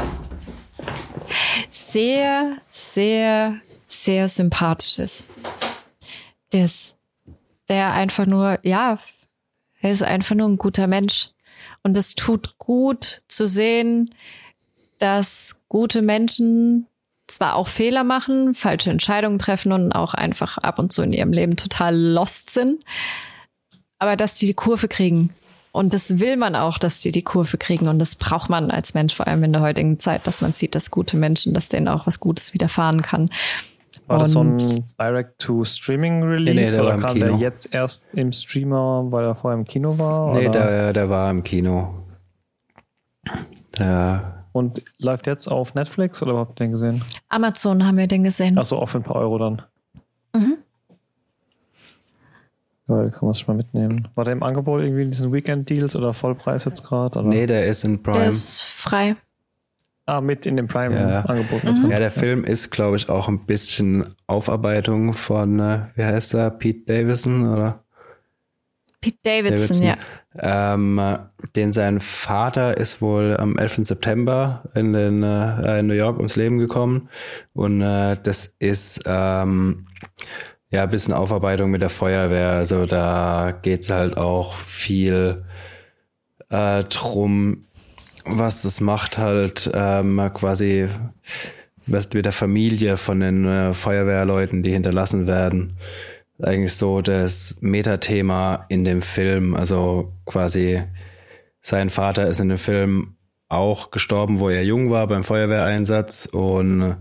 sehr, sehr, sehr sympathisch ist. Der, ist, der einfach nur, ja, er ist einfach nur ein guter Mensch. Und es tut gut zu sehen, dass gute Menschen zwar auch Fehler machen, falsche Entscheidungen treffen und auch einfach ab und zu in ihrem Leben total lost sind, aber dass die die Kurve kriegen. Und das will man auch, dass die die Kurve kriegen. Und das braucht man als Mensch, vor allem in der heutigen Zeit, dass man sieht, dass gute Menschen, dass denen auch was Gutes widerfahren kann. War das so ein Direct-to-Streaming-Release nee, nee, oder kam Kino. der jetzt erst im Streamer, weil er vorher im Kino war? Nee, der, der war im Kino. Der und läuft jetzt auf Netflix oder habt ihr den gesehen? Amazon haben wir den gesehen. Achso, auch für ein paar Euro dann. Mhm. Ja, kann man sich mal mitnehmen. War der im Angebot irgendwie in diesen Weekend-Deals oder Vollpreis jetzt gerade? Nee, der ist in Prime. Der ist frei. Ah, mit in dem Prime-Angebot. Ja. Mhm. ja, der Film ist, glaube ich, auch ein bisschen Aufarbeitung von, äh, wie heißt er, Pete Davison, oder? Pete Davidson, Davidson. ja. Ähm, den sein Vater ist wohl am 11. September in, den, äh, in New York ums Leben gekommen. Und äh, das ist ähm, ja ein bisschen Aufarbeitung mit der Feuerwehr. Also da geht's halt auch viel äh, drum, was das macht halt ähm, quasi mit der Familie von den äh, Feuerwehrleuten, die hinterlassen werden eigentlich so das Metathema in dem Film. Also quasi sein Vater ist in dem Film auch gestorben, wo er jung war beim Feuerwehreinsatz und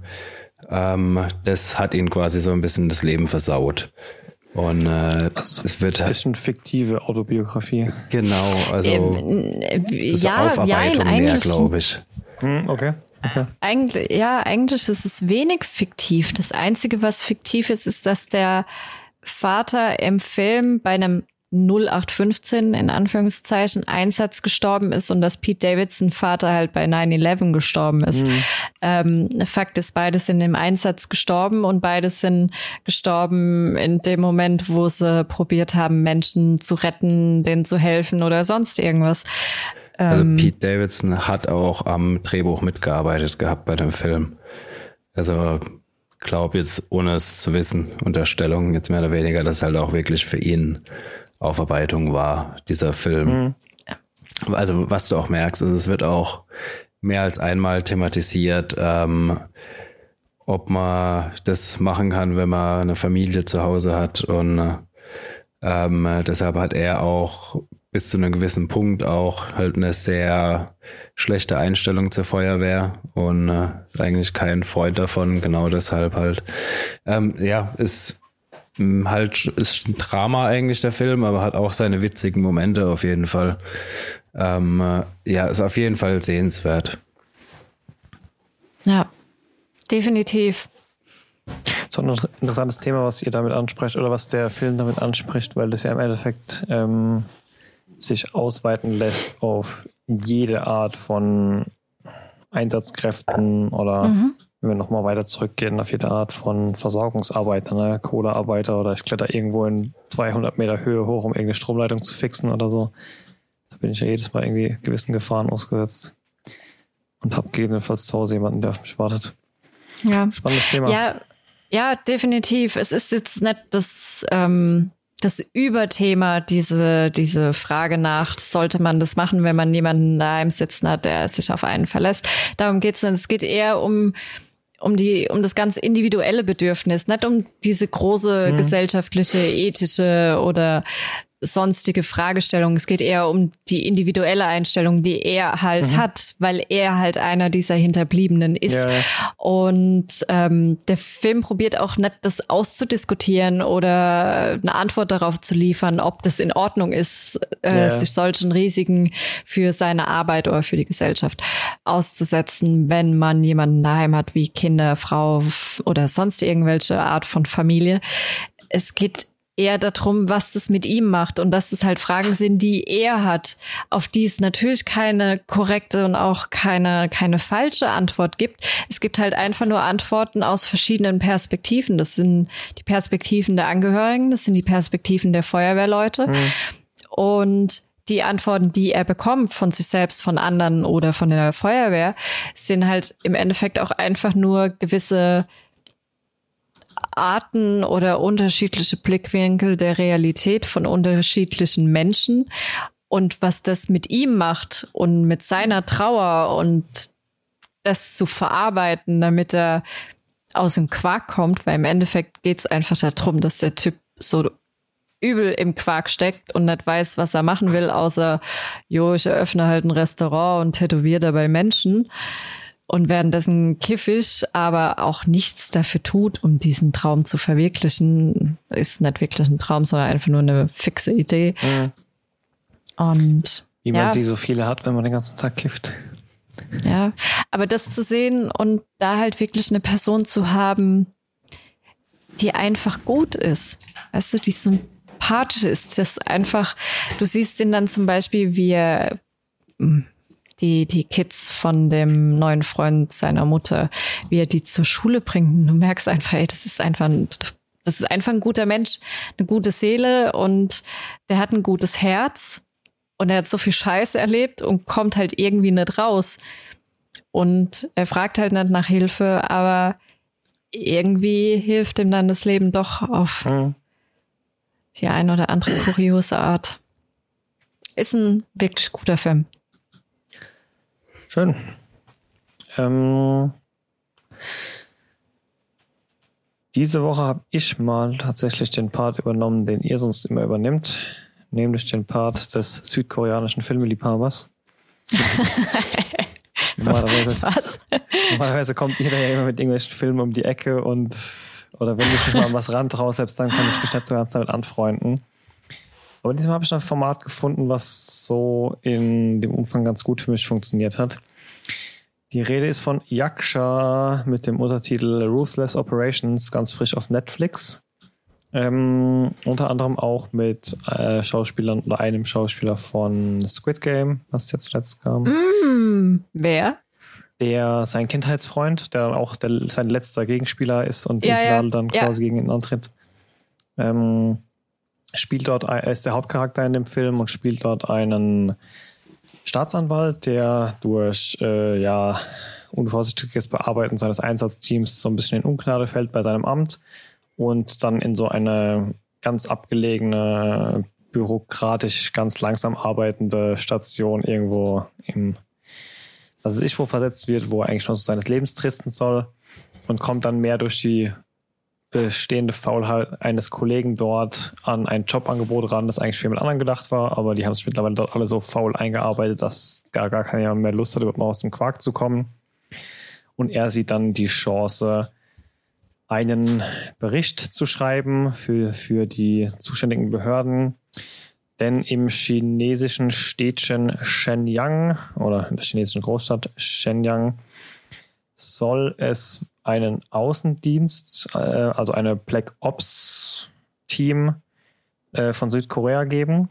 ähm, das hat ihn quasi so ein bisschen das Leben versaut. Und äh, also, es wird halt. Ist eine fiktive Autobiografie. Genau, also ähm, äh, ja, Aufarbeitung ja, mehr, glaube ich. Hm, okay. Okay. Eigentlich, ja, eigentlich ist es wenig fiktiv. Das Einzige, was fiktiv ist, ist, dass der Vater im Film bei einem 0815 in Anführungszeichen Einsatz gestorben ist und dass Pete Davidson Vater halt bei 9-11 gestorben ist. Mhm. Ähm, Fakt ist, beides sind im Einsatz gestorben und beides sind gestorben in dem Moment, wo sie probiert haben, Menschen zu retten, denen zu helfen oder sonst irgendwas. Also ähm, Pete Davidson hat auch am Drehbuch mitgearbeitet gehabt bei dem Film. Also glaube jetzt, ohne es zu wissen, Unterstellung jetzt mehr oder weniger, dass halt auch wirklich für ihn Aufarbeitung war, dieser Film. Mhm. Also was du auch merkst, ist, es wird auch mehr als einmal thematisiert, ähm, ob man das machen kann, wenn man eine Familie zu Hause hat. Und ähm, deshalb hat er auch bis zu einem gewissen Punkt auch halt eine sehr schlechte Einstellung zur Feuerwehr und äh, eigentlich kein Freund davon. Genau deshalb halt. Ähm, ja, ist halt ist ein Drama eigentlich der Film, aber hat auch seine witzigen Momente auf jeden Fall. Ähm, äh, ja, ist auf jeden Fall sehenswert. Ja, definitiv. So ein interessantes Thema, was ihr damit ansprecht oder was der Film damit anspricht, weil das ja im Endeffekt ähm, sich ausweiten lässt auf jede Art von Einsatzkräften oder mhm. Wenn wir nochmal weiter zurückgehen, auf jede Art von Versorgungsarbeiter, ne? Kohlearbeiter oder ich kletter irgendwo in 200 Meter Höhe hoch, um irgendeine Stromleitung zu fixen oder so. Da bin ich ja jedes Mal irgendwie gewissen Gefahren ausgesetzt und habe gegebenenfalls zu Hause jemanden, der auf mich wartet. Ja. Spannendes Thema. Ja, ja, definitiv. Es ist jetzt nicht das ähm, das Überthema, diese, diese Frage nach, sollte man das machen, wenn man jemanden daheim sitzen hat, der sich auf einen verlässt. Darum geht's dann. Es geht eher um, um die, um das ganz individuelle Bedürfnis, nicht um diese große mhm. gesellschaftliche, ethische oder sonstige Fragestellungen. Es geht eher um die individuelle Einstellung, die er halt mhm. hat, weil er halt einer dieser Hinterbliebenen ist. Ja. Und ähm, der Film probiert auch nicht, das auszudiskutieren oder eine Antwort darauf zu liefern, ob das in Ordnung ist, äh, ja. sich solchen Risiken für seine Arbeit oder für die Gesellschaft auszusetzen, wenn man jemanden daheim hat wie Kinder, Frau oder sonst irgendwelche Art von Familie. Es geht eher darum, was das mit ihm macht und dass es halt Fragen sind, die er hat, auf die es natürlich keine korrekte und auch keine, keine falsche Antwort gibt. Es gibt halt einfach nur Antworten aus verschiedenen Perspektiven. Das sind die Perspektiven der Angehörigen, das sind die Perspektiven der Feuerwehrleute mhm. und die Antworten, die er bekommt von sich selbst, von anderen oder von der Feuerwehr, sind halt im Endeffekt auch einfach nur gewisse Arten oder unterschiedliche Blickwinkel der Realität von unterschiedlichen Menschen. Und was das mit ihm macht und mit seiner Trauer und das zu verarbeiten, damit er aus dem Quark kommt, weil im Endeffekt geht es einfach darum, dass der Typ so übel im Quark steckt und nicht weiß, was er machen will, außer, jo, ich eröffne halt ein Restaurant und tätowiere dabei Menschen und währenddessen kiffisch, aber auch nichts dafür tut, um diesen Traum zu verwirklichen. Ist nicht wirklich ein Traum, sondern einfach nur eine fixe Idee. Mhm. Und wie man ja, sie so viele hat, wenn man den ganzen Tag kifft. Ja, aber das zu sehen und da halt wirklich eine Person zu haben, die einfach gut ist, weißt du, die sympathisch ist, das einfach, du siehst ihn dann zum Beispiel, wie er hm, die, die Kids von dem neuen Freund seiner Mutter, wie er die zur Schule bringt. Du merkst einfach, ey, das ist einfach ein, das ist einfach ein guter Mensch, eine gute Seele und der hat ein gutes Herz und er hat so viel Scheiß erlebt und kommt halt irgendwie nicht raus. Und er fragt halt nicht nach Hilfe, aber irgendwie hilft ihm dann das Leben doch auf mhm. die eine oder andere kuriose Art. Ist ein wirklich guter Film. Schön. Ähm, diese Woche habe ich mal tatsächlich den Part übernommen, den ihr sonst immer übernimmt, nämlich den Part des südkoreanischen Filmeliebhabers. normalerweise, Was? normalerweise kommt ihr da ja immer mit irgendwelchen Filmen um die Ecke und oder wenn ich mich mal an was traue, selbst dann kann ich mich nicht so ganz damit anfreunden. Aber diesmal habe ich ein Format gefunden, was so in dem Umfang ganz gut für mich funktioniert hat. Die Rede ist von Yaksha mit dem Untertitel Ruthless Operations, ganz frisch auf Netflix. Ähm, unter anderem auch mit äh, Schauspielern oder einem Schauspieler von Squid Game, was jetzt zuletzt kam. Mm, wer? Der sein Kindheitsfreund, der dann auch der, sein letzter Gegenspieler ist und ja, im Finale ja. dann quasi ja. gegen ihn antritt. Ähm, spielt dort, ist der Hauptcharakter in dem Film und spielt dort einen Staatsanwalt, der durch äh, ja, unvorsichtiges Bearbeiten seines Einsatzteams so ein bisschen in Ungnade fällt bei seinem Amt und dann in so eine ganz abgelegene, bürokratisch ganz langsam arbeitende Station irgendwo im, was weiß ich, wo versetzt wird, wo er eigentlich noch so seines Lebens tristen soll und kommt dann mehr durch die bestehende Faulheit eines Kollegen dort an ein Jobangebot ran, das eigentlich für jemand anderen gedacht war, aber die haben es mittlerweile dort alle so faul eingearbeitet, dass gar, gar keiner mehr Lust hat, überhaupt mal aus dem Quark zu kommen. Und er sieht dann die Chance, einen Bericht zu schreiben für, für die zuständigen Behörden. Denn im chinesischen Städtchen Shenyang oder in der chinesischen Großstadt Shenyang soll es einen Außendienst, äh, also eine Black Ops Team äh, von Südkorea geben.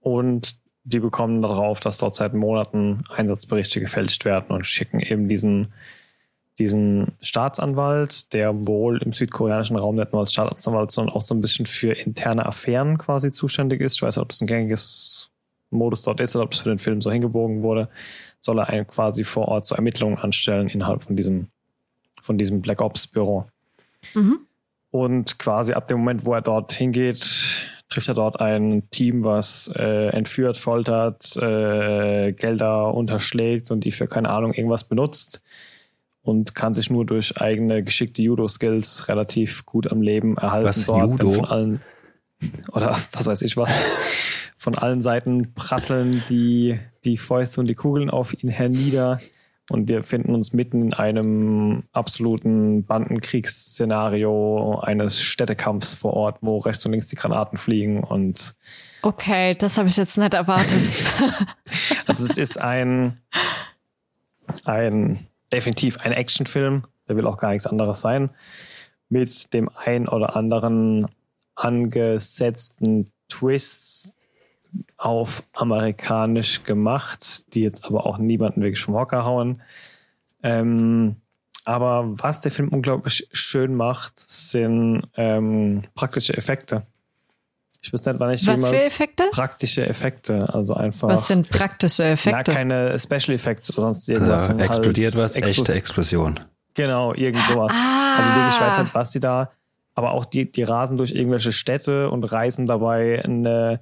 Und die bekommen darauf, dass dort seit Monaten Einsatzberichte gefälscht werden und schicken eben diesen diesen Staatsanwalt, der wohl im südkoreanischen Raum nicht nur als Staatsanwalt, sondern auch so ein bisschen für interne Affären quasi zuständig ist. Ich weiß nicht, ob das ein gängiges Modus dort ist oder ob das für den Film so hingebogen wurde, soll er einen quasi vor Ort so Ermittlungen anstellen innerhalb von diesem, von diesem Black Ops Büro. Mhm. Und quasi ab dem Moment, wo er dort hingeht, trifft er dort ein Team, was äh, entführt, foltert, äh, Gelder unterschlägt und die für keine Ahnung irgendwas benutzt und kann sich nur durch eigene geschickte Judo-Skills relativ gut am Leben erhalten. Was, dort Judo? Von allen, oder was weiß ich was. Von allen Seiten prasseln die, die Fäuste und die Kugeln auf ihn hernieder. Und wir finden uns mitten in einem absoluten Bandenkriegsszenario eines Städtekampfs vor Ort, wo rechts und links die Granaten fliegen und Okay, das habe ich jetzt nicht erwartet. also es ist ein, ein definitiv ein Actionfilm. Der will auch gar nichts anderes sein. Mit dem ein oder anderen angesetzten Twists auf amerikanisch gemacht, die jetzt aber auch niemanden wirklich vom Hocker hauen. Ähm, aber was der Film unglaublich schön macht, sind ähm, praktische Effekte. Ich weiß nicht, wann ich Was für Effekte? Praktische Effekte, also einfach. Was sind praktische Effekte? Na, keine Special Effects oder sonst irgendwas. Also explodiert halt was, Explos echte Explosion. Genau, irgend sowas. Ah. Also wirklich, ich weiß nicht, was sie da, aber auch die, die rasen durch irgendwelche Städte und reißen dabei eine,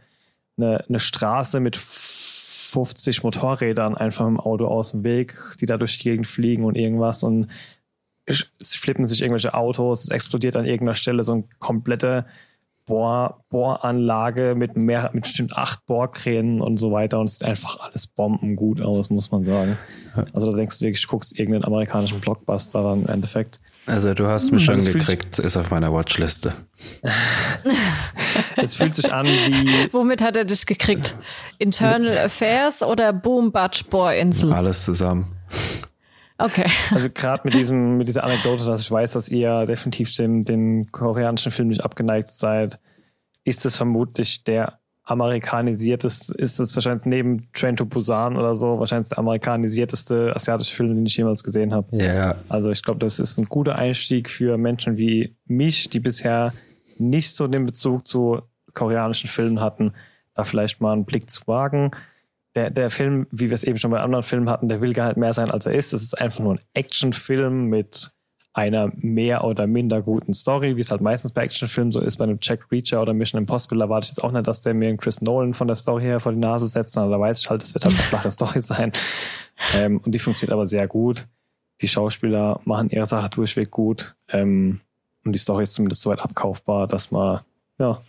eine, eine Straße mit 50 Motorrädern einfach im Auto aus dem Weg, die da durch die Gegend fliegen und irgendwas und es flippen sich irgendwelche Autos, es explodiert an irgendeiner Stelle so ein komplette Bohr, Bohranlage mit mehr, mit bestimmt acht Bohrkränen und so weiter und es sieht einfach alles bombengut aus, muss man sagen. Also da denkst du wirklich, du guckst irgendeinen amerikanischen Blockbuster dann im Endeffekt. Also du hast mich also schon gekriegt, ist auf meiner Watchliste. es fühlt sich an wie. Womit hat er dich gekriegt? Internal Affairs oder Boom Batch Bohrinsel? Alles zusammen. Okay. Also gerade mit diesem, mit dieser Anekdote, dass ich weiß, dass ihr definitiv dem, den koreanischen Film nicht abgeneigt seid, ist es vermutlich der amerikanisierteste, ist es wahrscheinlich neben Train to Busan oder so, wahrscheinlich der amerikanisierteste asiatische Film, den ich jemals gesehen habe. Ja. Yeah. Also ich glaube, das ist ein guter Einstieg für Menschen wie mich, die bisher nicht so den Bezug zu koreanischen Filmen hatten, da vielleicht mal einen Blick zu wagen der, der Film, wie wir es eben schon bei anderen Filmen hatten, der will gar nicht mehr sein, als er ist. Es ist einfach nur ein Actionfilm mit einer mehr oder minder guten Story, wie es halt meistens bei Actionfilmen so ist. Bei einem Jack Reacher oder Mission Impossible erwarte ich jetzt auch nicht, dass der mir einen Chris Nolan von der Story her vor die Nase setzt, sondern da weiß ich halt, es wird halt eine flache Story sein. Ähm, und die funktioniert aber sehr gut. Die Schauspieler machen ihre Sache durchweg gut. Ähm, und die Story ist zumindest so weit abkaufbar, dass man ja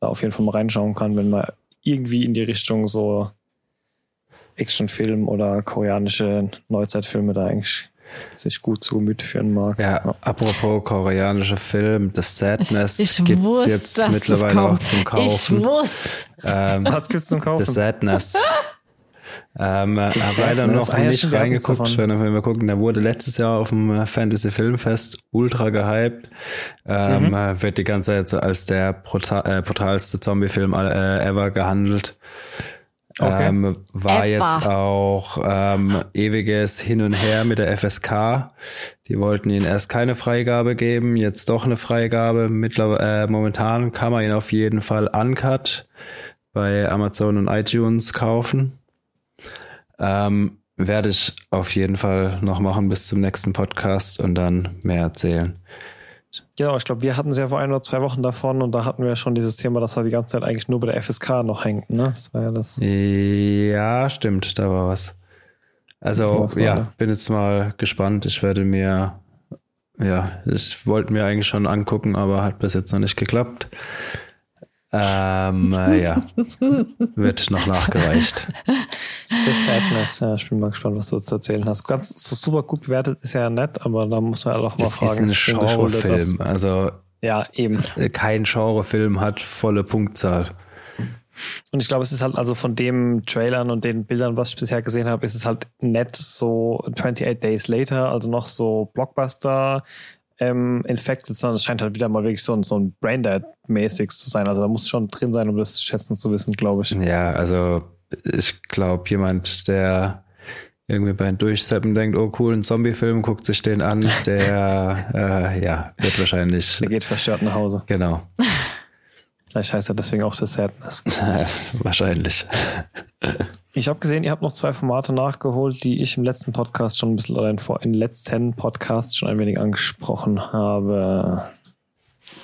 da auf jeden Fall mal reinschauen kann, wenn man irgendwie in die Richtung so Actionfilm oder koreanische Neuzeitfilme da eigentlich sich gut zu Gemüte führen mag. Ja, ja. apropos koreanische Film, The Sadness gibt's wusste, jetzt mittlerweile auch zum Kaufen. Ich muss. Ähm, Was gibt's zum Kaufen? The Sadness. Ähm, habe leider noch nicht reingeguckt, wenn wir gucken. Der wurde letztes Jahr auf dem Fantasy Filmfest ultra gehypt. Ähm, mhm. Wird die ganze Zeit so als der brutal, äh, brutalste Zombie-Film äh, ever gehandelt. Okay. Ähm, war Ever. jetzt auch ähm, ewiges Hin und Her mit der FSK. Die wollten ihnen erst keine Freigabe geben, jetzt doch eine Freigabe. Mittlerweile, äh, momentan kann man ihn auf jeden Fall uncut bei Amazon und iTunes kaufen. Ähm, werde ich auf jeden Fall noch machen bis zum nächsten Podcast und dann mehr erzählen. Genau, ich glaube, wir hatten es ja vor ein oder zwei Wochen davon und da hatten wir schon dieses Thema, dass er die ganze Zeit eigentlich nur bei der FSK noch hängt, ne? Das war ja das. Ja, stimmt, da war was. Also, ja, war, bin jetzt mal gespannt. Ich werde mir, ja, ich wollte mir eigentlich schon angucken, aber hat bis jetzt noch nicht geklappt. Ähm, äh, ja, wird noch nachgereicht. The Sadness, ja, ich bin mal gespannt, was du zu erzählen hast. Ganz so super gut bewertet ist ja nett, aber da muss man ja auch mal das fragen. Das ist ein Genrefilm, also ja, eben. Kein Genrefilm hat volle Punktzahl. Und ich glaube, es ist halt also von dem Trailern und den Bildern, was ich bisher gesehen habe, ist es halt nett so 28 Days Later, also noch so Blockbuster ähm, Infected, sondern es scheint halt wieder mal wirklich so ein, so ein Braindead-mäßig zu sein. Also da muss schon drin sein, um das schätzen zu wissen, glaube ich. Ja, also ich glaube, jemand, der irgendwie beim Durchseppen denkt, oh cool, ein Zombie-Film, guckt sich den an, der äh, ja, wird wahrscheinlich. Der geht verstört nach Hause. Genau. Vielleicht heißt er deswegen auch The Sadness. wahrscheinlich. Ich habe gesehen, ihr habt noch zwei Formate nachgeholt, die ich im letzten Podcast schon ein bisschen, oder in den letzten Podcast schon ein wenig angesprochen habe.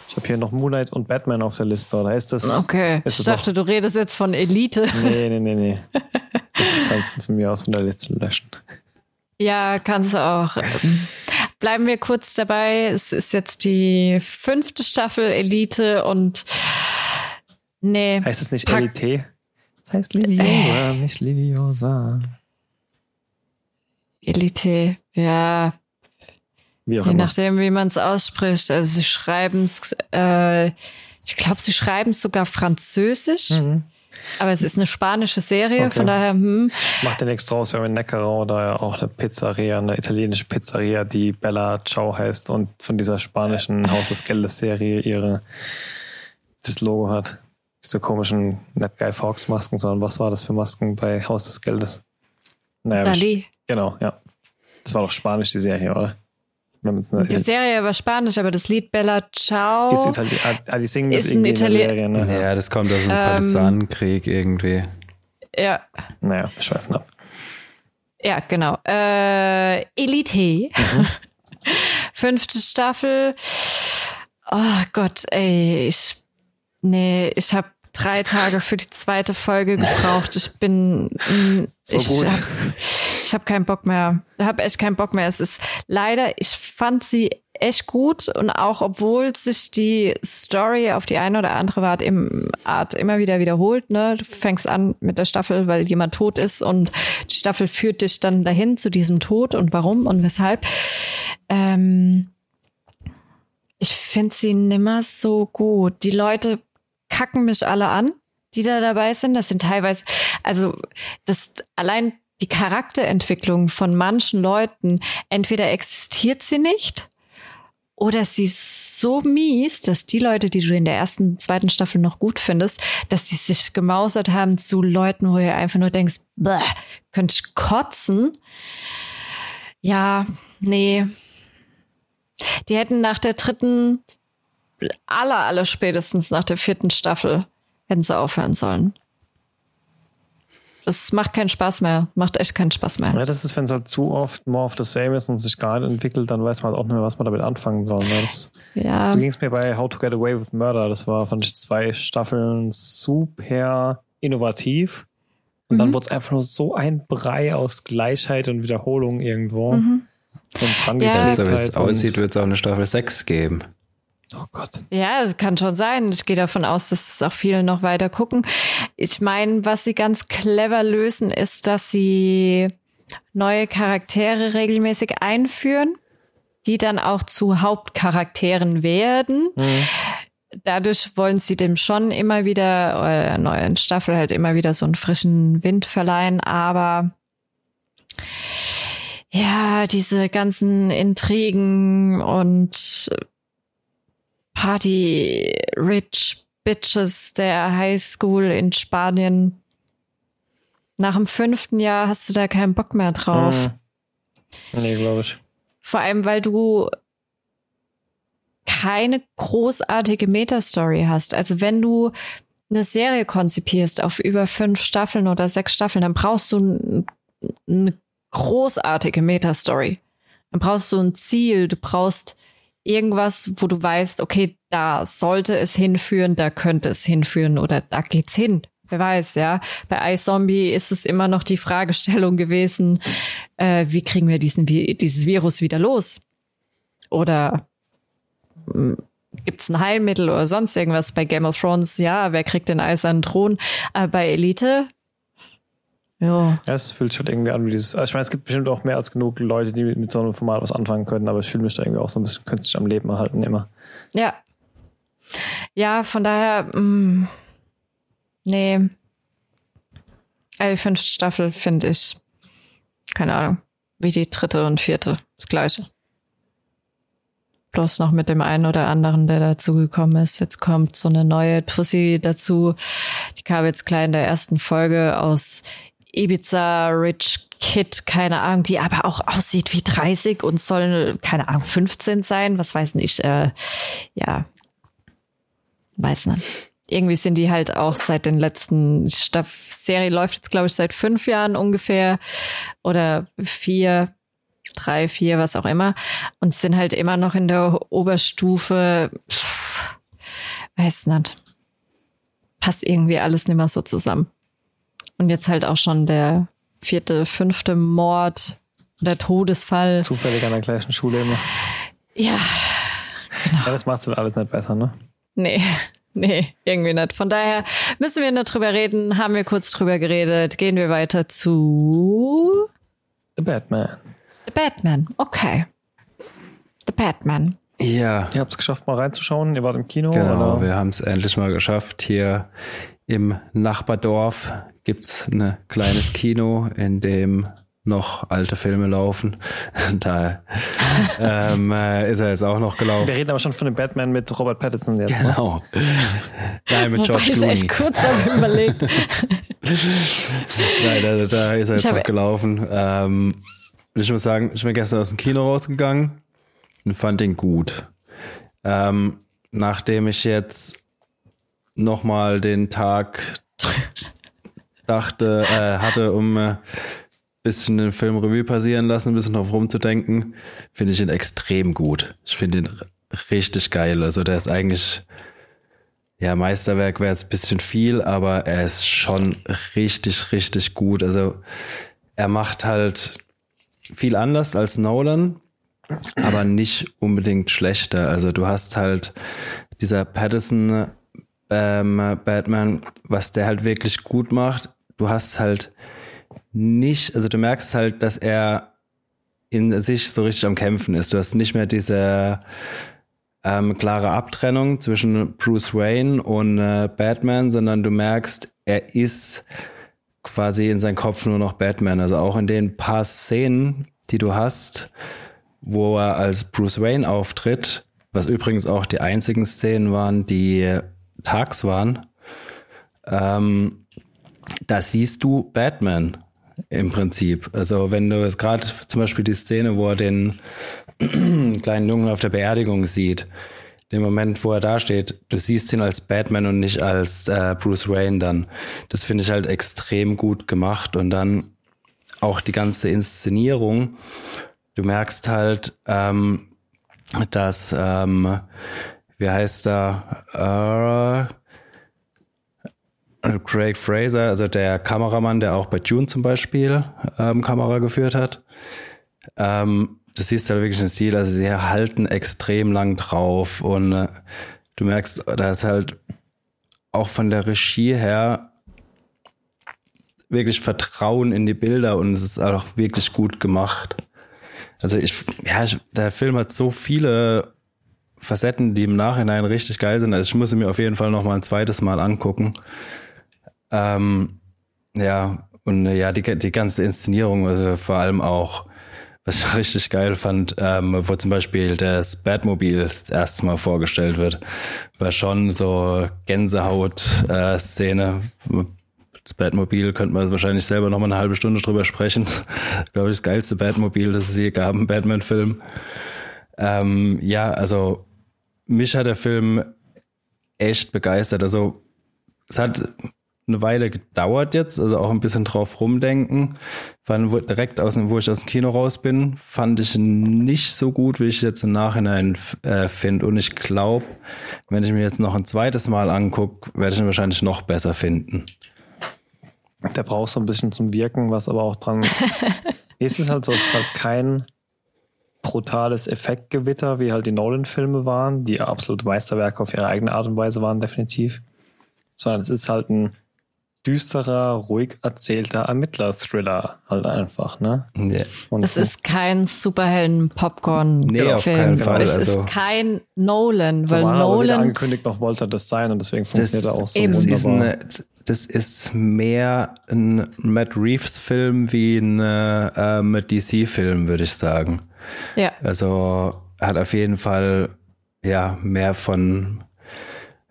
Ich habe hier noch Moonlight und Batman auf der Liste, oder ist das? Okay, ist ich dachte, doch, du redest jetzt von Elite. Nee, nee, nee, nee. Das kannst du von mir aus von der Liste löschen. Ja, kannst du auch. Bleiben wir kurz dabei. Es ist jetzt die fünfte Staffel Elite und nee. Heißt es nicht Elite? heißt Liviosa, äh. nicht Liviosa. Elite, ja. Wie auch Je immer. nachdem, wie man es ausspricht. Also sie schreiben es, äh, ich glaube, sie schreiben es sogar französisch. Mhm. Aber es ist eine spanische Serie, okay. von daher, hm. Macht ja nichts draus, wir haben in Neckarau da ja auch eine Pizzeria, eine italienische Pizzeria, die Bella Ciao heißt und von dieser spanischen Haus des Geldes Serie ihre, das Logo hat diese komischen Net Guy Fawkes Masken, sondern was war das für Masken bei Haus des Geldes? Naja, Dali. Genau, ja. Das war doch Spanisch, die Serie, oder? Die Serie war Spanisch, aber das Lied Bella Ciao. Ist Itali ah, die singen das irgendwie Itali in der Serie, ne? Ja, das kommt aus dem ähm, Partisanenkrieg irgendwie. Ja. Naja, wir schweifen ab. Ja, genau. Äh, Elite. Mhm. Fünfte Staffel. Oh Gott, ey, ich Nee, ich habe drei Tage für die zweite Folge gebraucht. Ich bin, mm, so ich habe ich hab keinen Bock mehr. Ich habe echt keinen Bock mehr. Es ist leider, ich fand sie echt gut und auch obwohl sich die Story auf die eine oder andere Art, im, Art immer wieder wiederholt, ne? Du fängst an mit der Staffel, weil jemand tot ist und die Staffel führt dich dann dahin zu diesem Tod und warum und weshalb. Ähm, ich finde sie nimmer so gut. Die Leute kacken mich alle an, die da dabei sind. Das sind teilweise, also das allein die Charakterentwicklung von manchen Leuten, entweder existiert sie nicht oder sie ist so mies, dass die Leute, die du in der ersten, zweiten Staffel noch gut findest, dass die sich gemausert haben zu Leuten, wo ihr einfach nur denkst, bäh, könnt ich kotzen. Ja, nee. Die hätten nach der dritten aller, aller spätestens nach der vierten Staffel hätten sie aufhören sollen. Das macht keinen Spaß mehr. Macht echt keinen Spaß mehr. Ja, das ist, wenn es halt zu oft more of the same ist und sich gar nicht entwickelt, dann weiß man halt auch nicht mehr, was man damit anfangen soll. Ne? Das, ja. So ging es mir bei How to Get Away with Murder. Das war, fand ich, zwei Staffeln super innovativ. Und mhm. dann wurde es einfach nur so ein Brei aus Gleichheit und Wiederholung irgendwo. Mhm. Und dran ja. So, wie es aussieht, wird es auch eine Staffel 6 geben. Oh Gott. Ja, kann schon sein. Ich gehe davon aus, dass es auch viele noch weiter gucken. Ich meine, was sie ganz clever lösen, ist, dass sie neue Charaktere regelmäßig einführen, die dann auch zu Hauptcharakteren werden. Mhm. dadurch wollen sie dem schon immer wieder, oder der neuen Staffel halt immer wieder so einen frischen Wind verleihen, aber ja, diese ganzen Intrigen und Party Rich Bitches der Highschool in Spanien. Nach dem fünften Jahr hast du da keinen Bock mehr drauf. Hm. Nee, glaube ich. Vor allem, weil du keine großartige Metastory hast. Also wenn du eine Serie konzipierst auf über fünf Staffeln oder sechs Staffeln, dann brauchst du eine großartige Metastory. Dann brauchst du ein Ziel, du brauchst irgendwas, wo du weißt, okay, da sollte es hinführen, da könnte es hinführen oder da geht's hin. Wer weiß, ja. Bei iZombie ist es immer noch die Fragestellung gewesen, äh, wie kriegen wir diesen, dieses Virus wieder los? Oder hm, gibt's ein Heilmittel oder sonst irgendwas bei Game of Thrones? Ja, wer kriegt den eisernen Thron? Aber bei Elite ja. ja. Es fühlt sich halt irgendwie an wie dieses. Also ich meine, es gibt bestimmt auch mehr als genug Leute, die mit so einem Format was anfangen können, aber ich fühle mich da irgendwie auch so ein bisschen künstlich am Leben erhalten immer. Ja. Ja, von daher, mh, mm, nee. Die fünfte Staffel finde ich, keine Ahnung, wie die dritte und vierte. Das gleiche. Bloß noch mit dem einen oder anderen, der dazugekommen ist. Jetzt kommt so eine neue Tussi dazu. Die kam jetzt gleich in der ersten Folge aus Ibiza Rich Kid, keine Ahnung, die aber auch aussieht wie 30 und soll, keine Ahnung, 15 sein, was weiß nicht, äh, ja, weiß nicht. Irgendwie sind die halt auch seit den letzten Staff Serie läuft jetzt, glaube ich, seit fünf Jahren ungefähr oder vier, drei, vier, was auch immer und sind halt immer noch in der Oberstufe. Pff, weiß nicht. Passt irgendwie alles nicht mehr so zusammen. Und jetzt halt auch schon der vierte, fünfte Mord, der Todesfall. Zufällig an der gleichen Schule immer. Ja, genau. Ja, das macht halt alles nicht besser, ne? Nee. Nee, irgendwie nicht. Von daher müssen wir nicht drüber reden. Haben wir kurz drüber geredet. Gehen wir weiter zu The Batman. The Batman, okay. The Batman. Ja. Ihr habt es geschafft, mal reinzuschauen. Ihr wart im Kino. Genau, oder? wir haben es endlich mal geschafft, hier im Nachbardorf gibt's ein kleines Kino, in dem noch alte Filme laufen. da ähm, äh, ist er jetzt auch noch gelaufen. Wir reden aber schon von dem Batman mit Robert Pattinson jetzt. Ne? Genau. Ne? Nein, mit Wobei George Clooney. echt kurz überlegt. Nein, da, da ist er jetzt noch gelaufen. Ähm, ich muss sagen, ich bin gestern aus dem Kino rausgegangen und fand ihn gut. Ähm, nachdem ich jetzt nochmal den Tag dachte, äh, hatte, um äh, bisschen den Film Revue passieren lassen, ein bisschen drauf rumzudenken, finde ich ihn extrem gut. Ich finde ihn richtig geil. Also der ist eigentlich, ja, Meisterwerk wäre jetzt ein bisschen viel, aber er ist schon richtig, richtig gut. Also er macht halt viel anders als Nolan, aber nicht unbedingt schlechter. Also du hast halt dieser Patterson ähm, Batman, was der halt wirklich gut macht, du hast halt nicht, also du merkst halt, dass er in sich so richtig am Kämpfen ist. Du hast nicht mehr diese ähm, klare Abtrennung zwischen Bruce Wayne und äh, Batman, sondern du merkst, er ist quasi in seinem Kopf nur noch Batman. Also auch in den paar Szenen, die du hast, wo er als Bruce Wayne auftritt, was übrigens auch die einzigen Szenen waren, die tags waren, ähm, da siehst du Batman im Prinzip. Also wenn du es gerade zum Beispiel die Szene, wo er den kleinen Jungen auf der Beerdigung sieht, den Moment, wo er da steht, du siehst ihn als Batman und nicht als äh, Bruce Wayne dann. Das finde ich halt extrem gut gemacht und dann auch die ganze Inszenierung. Du merkst halt, ähm, dass ähm, wie heißt da? Äh, Craig Fraser, also der Kameramann, der auch bei Dune zum Beispiel ähm, Kamera geführt hat. Ähm, du siehst halt wirklich ein Stil, also sie halten extrem lang drauf und äh, du merkst, da ist halt auch von der Regie her wirklich Vertrauen in die Bilder und es ist auch wirklich gut gemacht. Also ich, ja, ich, der Film hat so viele Facetten, die im Nachhinein richtig geil sind. Also ich muss mir auf jeden Fall noch mal ein zweites Mal angucken. Ähm, ja, und äh, ja, die, die ganze Inszenierung, also vor allem auch, was ich richtig geil fand, ähm, wo zum Beispiel das Batmobil das erste Mal vorgestellt wird, war schon so Gänsehaut-Szene. Äh, das Batmobil könnte man wahrscheinlich selber noch mal eine halbe Stunde drüber sprechen. Glaube ich, das geilste Batmobil, das es je gab im Batman-Film. Ähm, ja, also mich hat der Film echt begeistert. Also es hat eine Weile gedauert jetzt, also auch ein bisschen drauf rumdenken. Fand direkt aus dem, wo ich aus dem Kino raus bin, fand ich nicht so gut, wie ich jetzt im Nachhinein äh, finde. Und ich glaube, wenn ich mir jetzt noch ein zweites Mal angucke, werde ich ihn wahrscheinlich noch besser finden. Der braucht so ein bisschen zum Wirken, was aber auch dran. ist es halt so, es ist halt kein brutales Effektgewitter, wie halt die Nolan-Filme waren, die absolut Meisterwerke auf ihre eigene Art und Weise waren, definitiv. Sondern es ist halt ein düsterer, ruhig erzählter Ermittler-Thriller halt einfach, ne? Yeah. Und es ist kein Superhelden-Popcorn. Nee, auf keinen Fall. Es also. ist kein Nolan, weil Nolan. Aber angekündigt noch wollte das sein und deswegen funktioniert er auch so eben. wunderbar. Ist eine, das ist mehr ein Matt Reeves-Film wie ein äh, DC-Film, würde ich sagen. Ja. Also hat auf jeden Fall ja mehr von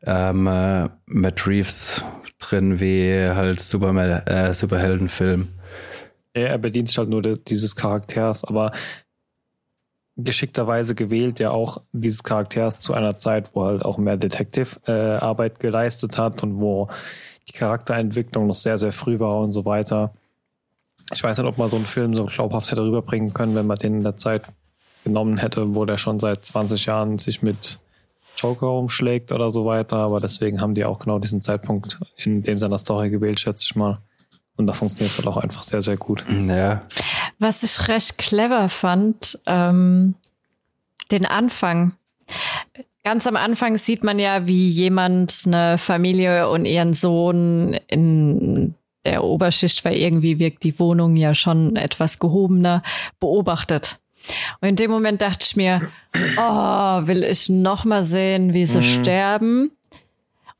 ähm, äh, Matt Reeves drin wie halt Superman, äh, Superheldenfilm. Ja, er bedient sich halt nur dieses Charakters, aber geschickterweise gewählt ja auch dieses Charakters zu einer Zeit, wo halt auch mehr Detective-Arbeit äh, geleistet hat und wo die Charakterentwicklung noch sehr, sehr früh war und so weiter. Ich weiß nicht, ob man so einen Film so glaubhaft hätte rüberbringen können, wenn man den in der Zeit genommen hätte, wo der schon seit 20 Jahren sich mit Joker umschlägt oder so weiter. Aber deswegen haben die auch genau diesen Zeitpunkt in dem seiner Story gewählt, schätze ich mal. Und da funktioniert es halt auch einfach sehr, sehr gut. Ja. Was ich recht clever fand, ähm, den Anfang. Ganz am Anfang sieht man ja, wie jemand eine Familie und ihren Sohn in der Oberschicht, weil irgendwie wirkt die Wohnung ja schon etwas gehobener, beobachtet. Und in dem Moment dachte ich mir, oh, will ich noch mal sehen, wie sie mhm. sterben?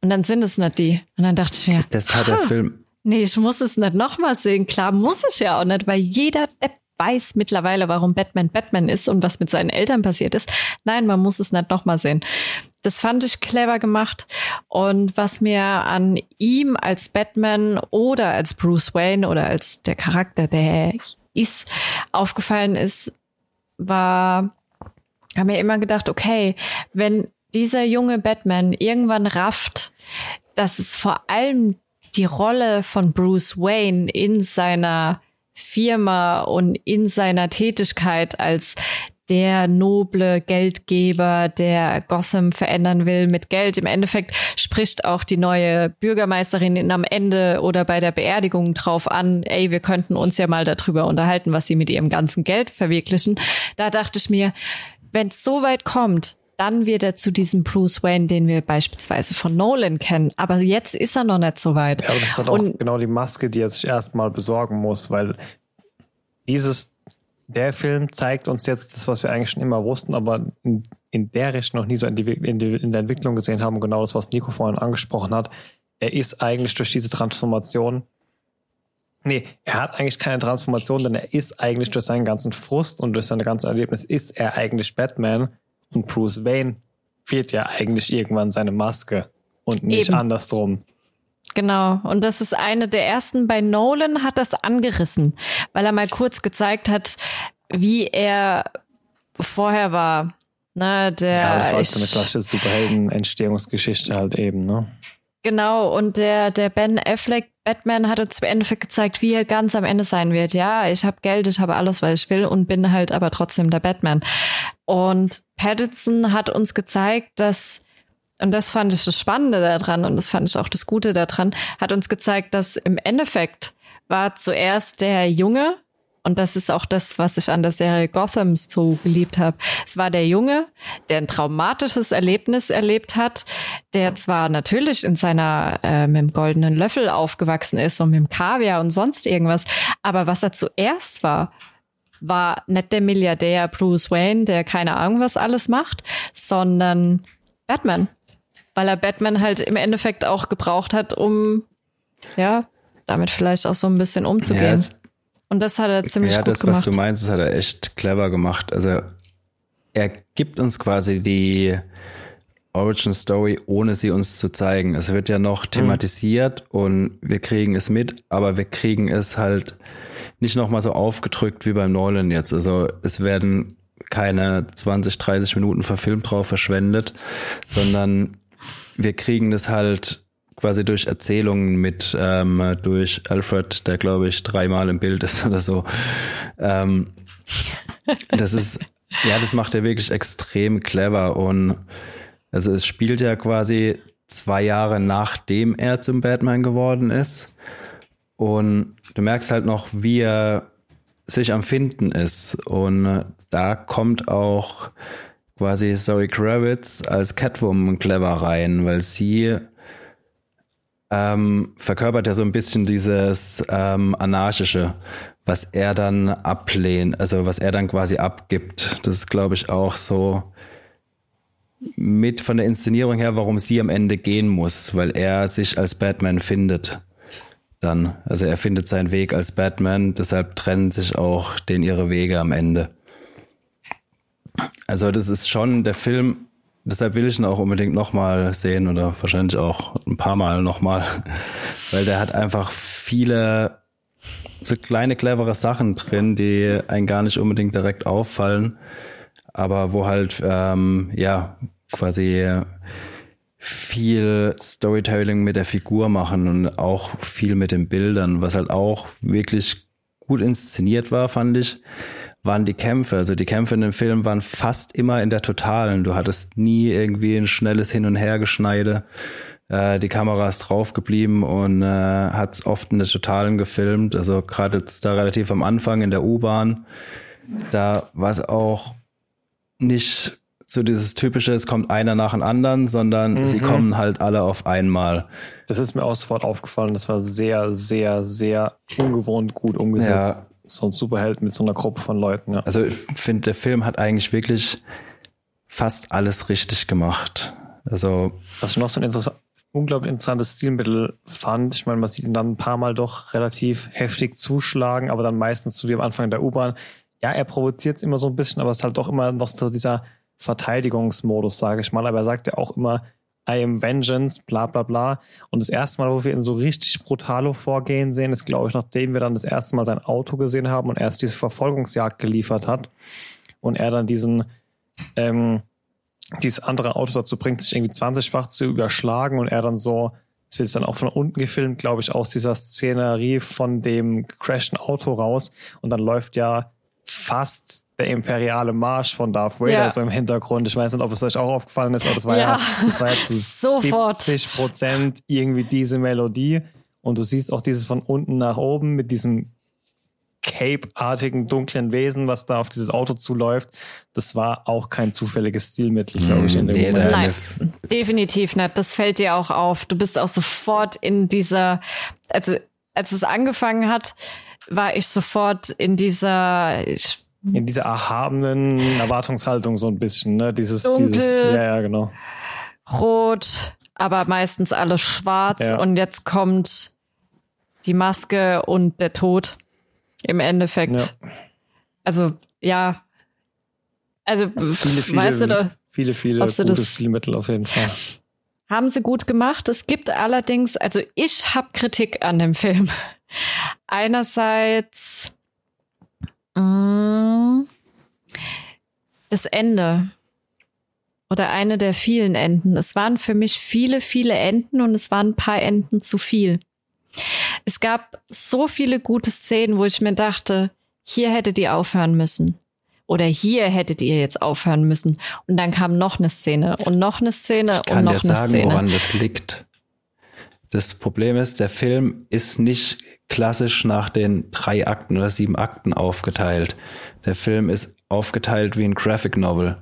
Und dann sind es nicht die. Und dann dachte ich mir, das hat der Film. Nee, ich muss es nicht noch mal sehen. Klar muss ich ja auch nicht, weil jeder Depp weiß mittlerweile, warum Batman Batman ist und was mit seinen Eltern passiert ist. Nein, man muss es nicht noch mal sehen. Das fand ich clever gemacht. Und was mir an ihm als Batman oder als Bruce Wayne oder als der Charakter, der ist, aufgefallen ist, war, haben mir immer gedacht, okay, wenn dieser junge Batman irgendwann rafft, dass es vor allem die Rolle von Bruce Wayne in seiner Firma und in seiner Tätigkeit als der noble Geldgeber, der Gotham verändern will mit Geld. Im Endeffekt spricht auch die neue Bürgermeisterin am Ende oder bei der Beerdigung drauf an, ey, wir könnten uns ja mal darüber unterhalten, was sie mit ihrem ganzen Geld verwirklichen. Da dachte ich mir, wenn es so weit kommt, dann wird er zu diesem Bruce Wayne, den wir beispielsweise von Nolan kennen. Aber jetzt ist er noch nicht so weit. Ja, aber das ist halt auch genau die Maske, die er sich erstmal besorgen muss, weil dieses der Film zeigt uns jetzt das, was wir eigentlich schon immer wussten, aber in, in der Richtung noch nie so in, die, in, die, in der Entwicklung gesehen haben. Genau das, was Nico vorhin angesprochen hat. Er ist eigentlich durch diese Transformation Nee, er hat eigentlich keine Transformation, denn er ist eigentlich durch seinen ganzen Frust und durch seine ganze Erlebnis ist er eigentlich Batman und Bruce Wayne fehlt ja eigentlich irgendwann seine Maske und nicht Eben. andersrum. Genau. Und das ist eine der ersten. Bei Nolan hat das angerissen, weil er mal kurz gezeigt hat, wie er vorher war. Ne, der ja, das war so eine klassische Superhelden-Entstehungsgeschichte halt eben, ne? Genau, und der, der Ben Affleck Batman hat uns im Endeffekt gezeigt, wie er ganz am Ende sein wird. Ja, ich habe Geld, ich habe alles, was ich will und bin halt aber trotzdem der Batman. Und Pattinson hat uns gezeigt, dass und das fand ich das Spannende daran und das fand ich auch das Gute daran, hat uns gezeigt, dass im Endeffekt war zuerst der Junge, und das ist auch das, was ich an der Serie Gotham so geliebt habe. Es war der Junge, der ein traumatisches Erlebnis erlebt hat, der zwar natürlich in seiner äh, mit dem goldenen Löffel aufgewachsen ist und mit dem Kaviar und sonst irgendwas, aber was er zuerst war, war nicht der Milliardär Bruce Wayne, der keine Ahnung was alles macht, sondern Batman. Weil er Batman halt im Endeffekt auch gebraucht hat, um ja, damit vielleicht auch so ein bisschen umzugehen. Ja, und das hat er ziemlich ja, gut das, gemacht. Ja, das, was du meinst, das hat er echt clever gemacht. Also er gibt uns quasi die Origin Story, ohne sie uns zu zeigen. Es wird ja noch mhm. thematisiert mhm. und wir kriegen es mit, aber wir kriegen es halt nicht nochmal so aufgedrückt wie beim Nolan jetzt. Also es werden keine 20, 30 Minuten verfilmt drauf verschwendet, sondern wir kriegen es halt quasi durch Erzählungen mit, ähm, durch Alfred, der glaube ich dreimal im Bild ist oder so. Ähm, das ist, ja, das macht er wirklich extrem clever und also es spielt ja quasi zwei Jahre nachdem er zum Batman geworden ist. Und du merkst halt noch, wie er sich am Finden ist. Und da kommt auch quasi Zoe Kravitz als Catwoman clever rein, weil sie ähm, verkörpert ja so ein bisschen dieses ähm, anarchische, was er dann ablehnt, also was er dann quasi abgibt. Das ist, glaube ich, auch so mit von der Inszenierung her, warum sie am Ende gehen muss, weil er sich als Batman findet. Dann, also er findet seinen Weg als Batman, deshalb trennen sich auch den ihre Wege am Ende. Also das ist schon der Film, deshalb will ich ihn auch unbedingt nochmal sehen oder wahrscheinlich auch ein paar Mal nochmal, weil der hat einfach viele so kleine clevere Sachen drin, die einen gar nicht unbedingt direkt auffallen aber wo halt ähm, ja quasi viel Storytelling mit der Figur machen und auch viel mit den Bildern, was halt auch wirklich gut inszeniert war, fand ich, waren die Kämpfe. Also die Kämpfe in dem Film waren fast immer in der Totalen. Du hattest nie irgendwie ein schnelles Hin- und Hergeschneide. Äh, die Kamera ist drauf geblieben und äh, hat oft in der Totalen gefilmt. Also gerade jetzt da relativ am Anfang in der U-Bahn, da war es auch nicht so dieses typische, es kommt einer nach dem anderen, sondern mhm. sie kommen halt alle auf einmal. Das ist mir auch sofort aufgefallen. Das war sehr, sehr, sehr ungewohnt gut umgesetzt. Ja. So ein Superheld mit so einer Gruppe von Leuten. Ja. Also ich finde, der Film hat eigentlich wirklich fast alles richtig gemacht. Also was ich noch so ein interessant, unglaublich interessantes Stilmittel fand. Ich meine, man sieht ihn dann ein paar Mal doch relativ heftig zuschlagen, aber dann meistens so wie am Anfang der U-Bahn ja, er provoziert es immer so ein bisschen, aber es ist halt doch immer noch so dieser Verteidigungsmodus, sage ich mal. Aber er sagt ja auch immer, I am Vengeance, bla bla bla. Und das erste Mal, wo wir ihn so richtig brutalo vorgehen sehen, ist, glaube ich, nachdem wir dann das erste Mal sein Auto gesehen haben und erst diese Verfolgungsjagd geliefert hat und er dann diesen, ähm, dieses andere Auto dazu bringt, sich irgendwie 20-fach zu überschlagen und er dann so, es wird dann auch von unten gefilmt, glaube ich, aus dieser Szenerie von dem crashten Auto raus und dann läuft ja fast der imperiale Marsch von Darth Vader ja. so im Hintergrund. Ich weiß nicht, ob es euch auch aufgefallen ist, aber das war ja, ja das war ja zu Sofort. 70 Prozent irgendwie diese Melodie. Und du siehst auch dieses von unten nach oben mit diesem Cape-artigen dunklen Wesen, was da auf dieses Auto zuläuft. Das war auch kein zufälliges Stilmittel, glaube ich, in dem nee, Moment. Nein, definitiv nicht. Das fällt dir auch auf. Du bist auch sofort in dieser, also als es angefangen hat, war ich sofort in dieser ich, in dieser erhabenen Erwartungshaltung so ein bisschen, ne? Dieses, dunkel, dieses, ja, ja, genau. Rot, aber meistens alles schwarz ja. und jetzt kommt die Maske und der Tod im Endeffekt. Ja. Also, ja. Also, viele, viele, weißt du da, viele, viele gute Stilmittel auf jeden Fall. Haben sie gut gemacht. Es gibt allerdings, also ich habe Kritik an dem Film. Einerseits das Ende oder eine der vielen Enden. Es waren für mich viele, viele Enden und es waren ein paar Enden zu viel. Es gab so viele gute Szenen, wo ich mir dachte, hier hättet ihr aufhören müssen. Oder hier hättet ihr jetzt aufhören müssen. Und dann kam noch eine Szene und noch eine Szene und noch eine sagen, Szene. Woran das liegt. Das Problem ist, der Film ist nicht klassisch nach den drei Akten oder sieben Akten aufgeteilt. Der Film ist aufgeteilt wie ein Graphic Novel.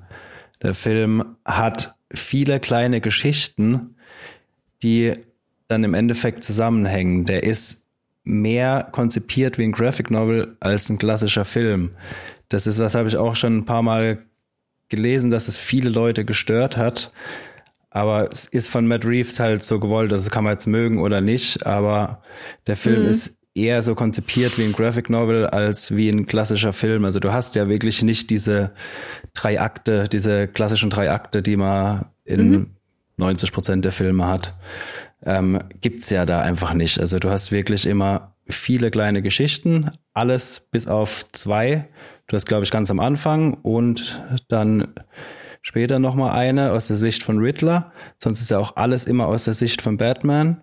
Der Film hat viele kleine Geschichten, die dann im Endeffekt zusammenhängen. Der ist mehr konzipiert wie ein Graphic Novel als ein klassischer Film. Das ist, was habe ich auch schon ein paar Mal gelesen, dass es viele Leute gestört hat. Aber es ist von Matt Reeves halt so gewollt, also kann man jetzt mögen oder nicht, aber der Film mhm. ist eher so konzipiert wie ein Graphic Novel als wie ein klassischer Film. Also du hast ja wirklich nicht diese drei Akte, diese klassischen drei Akte, die man in mhm. 90 Prozent der Filme hat. Ähm, gibt's ja da einfach nicht. Also du hast wirklich immer viele kleine Geschichten, alles bis auf zwei. Du hast, glaube ich, ganz am Anfang und dann später nochmal eine aus der Sicht von Riddler. Sonst ist ja auch alles immer aus der Sicht von Batman.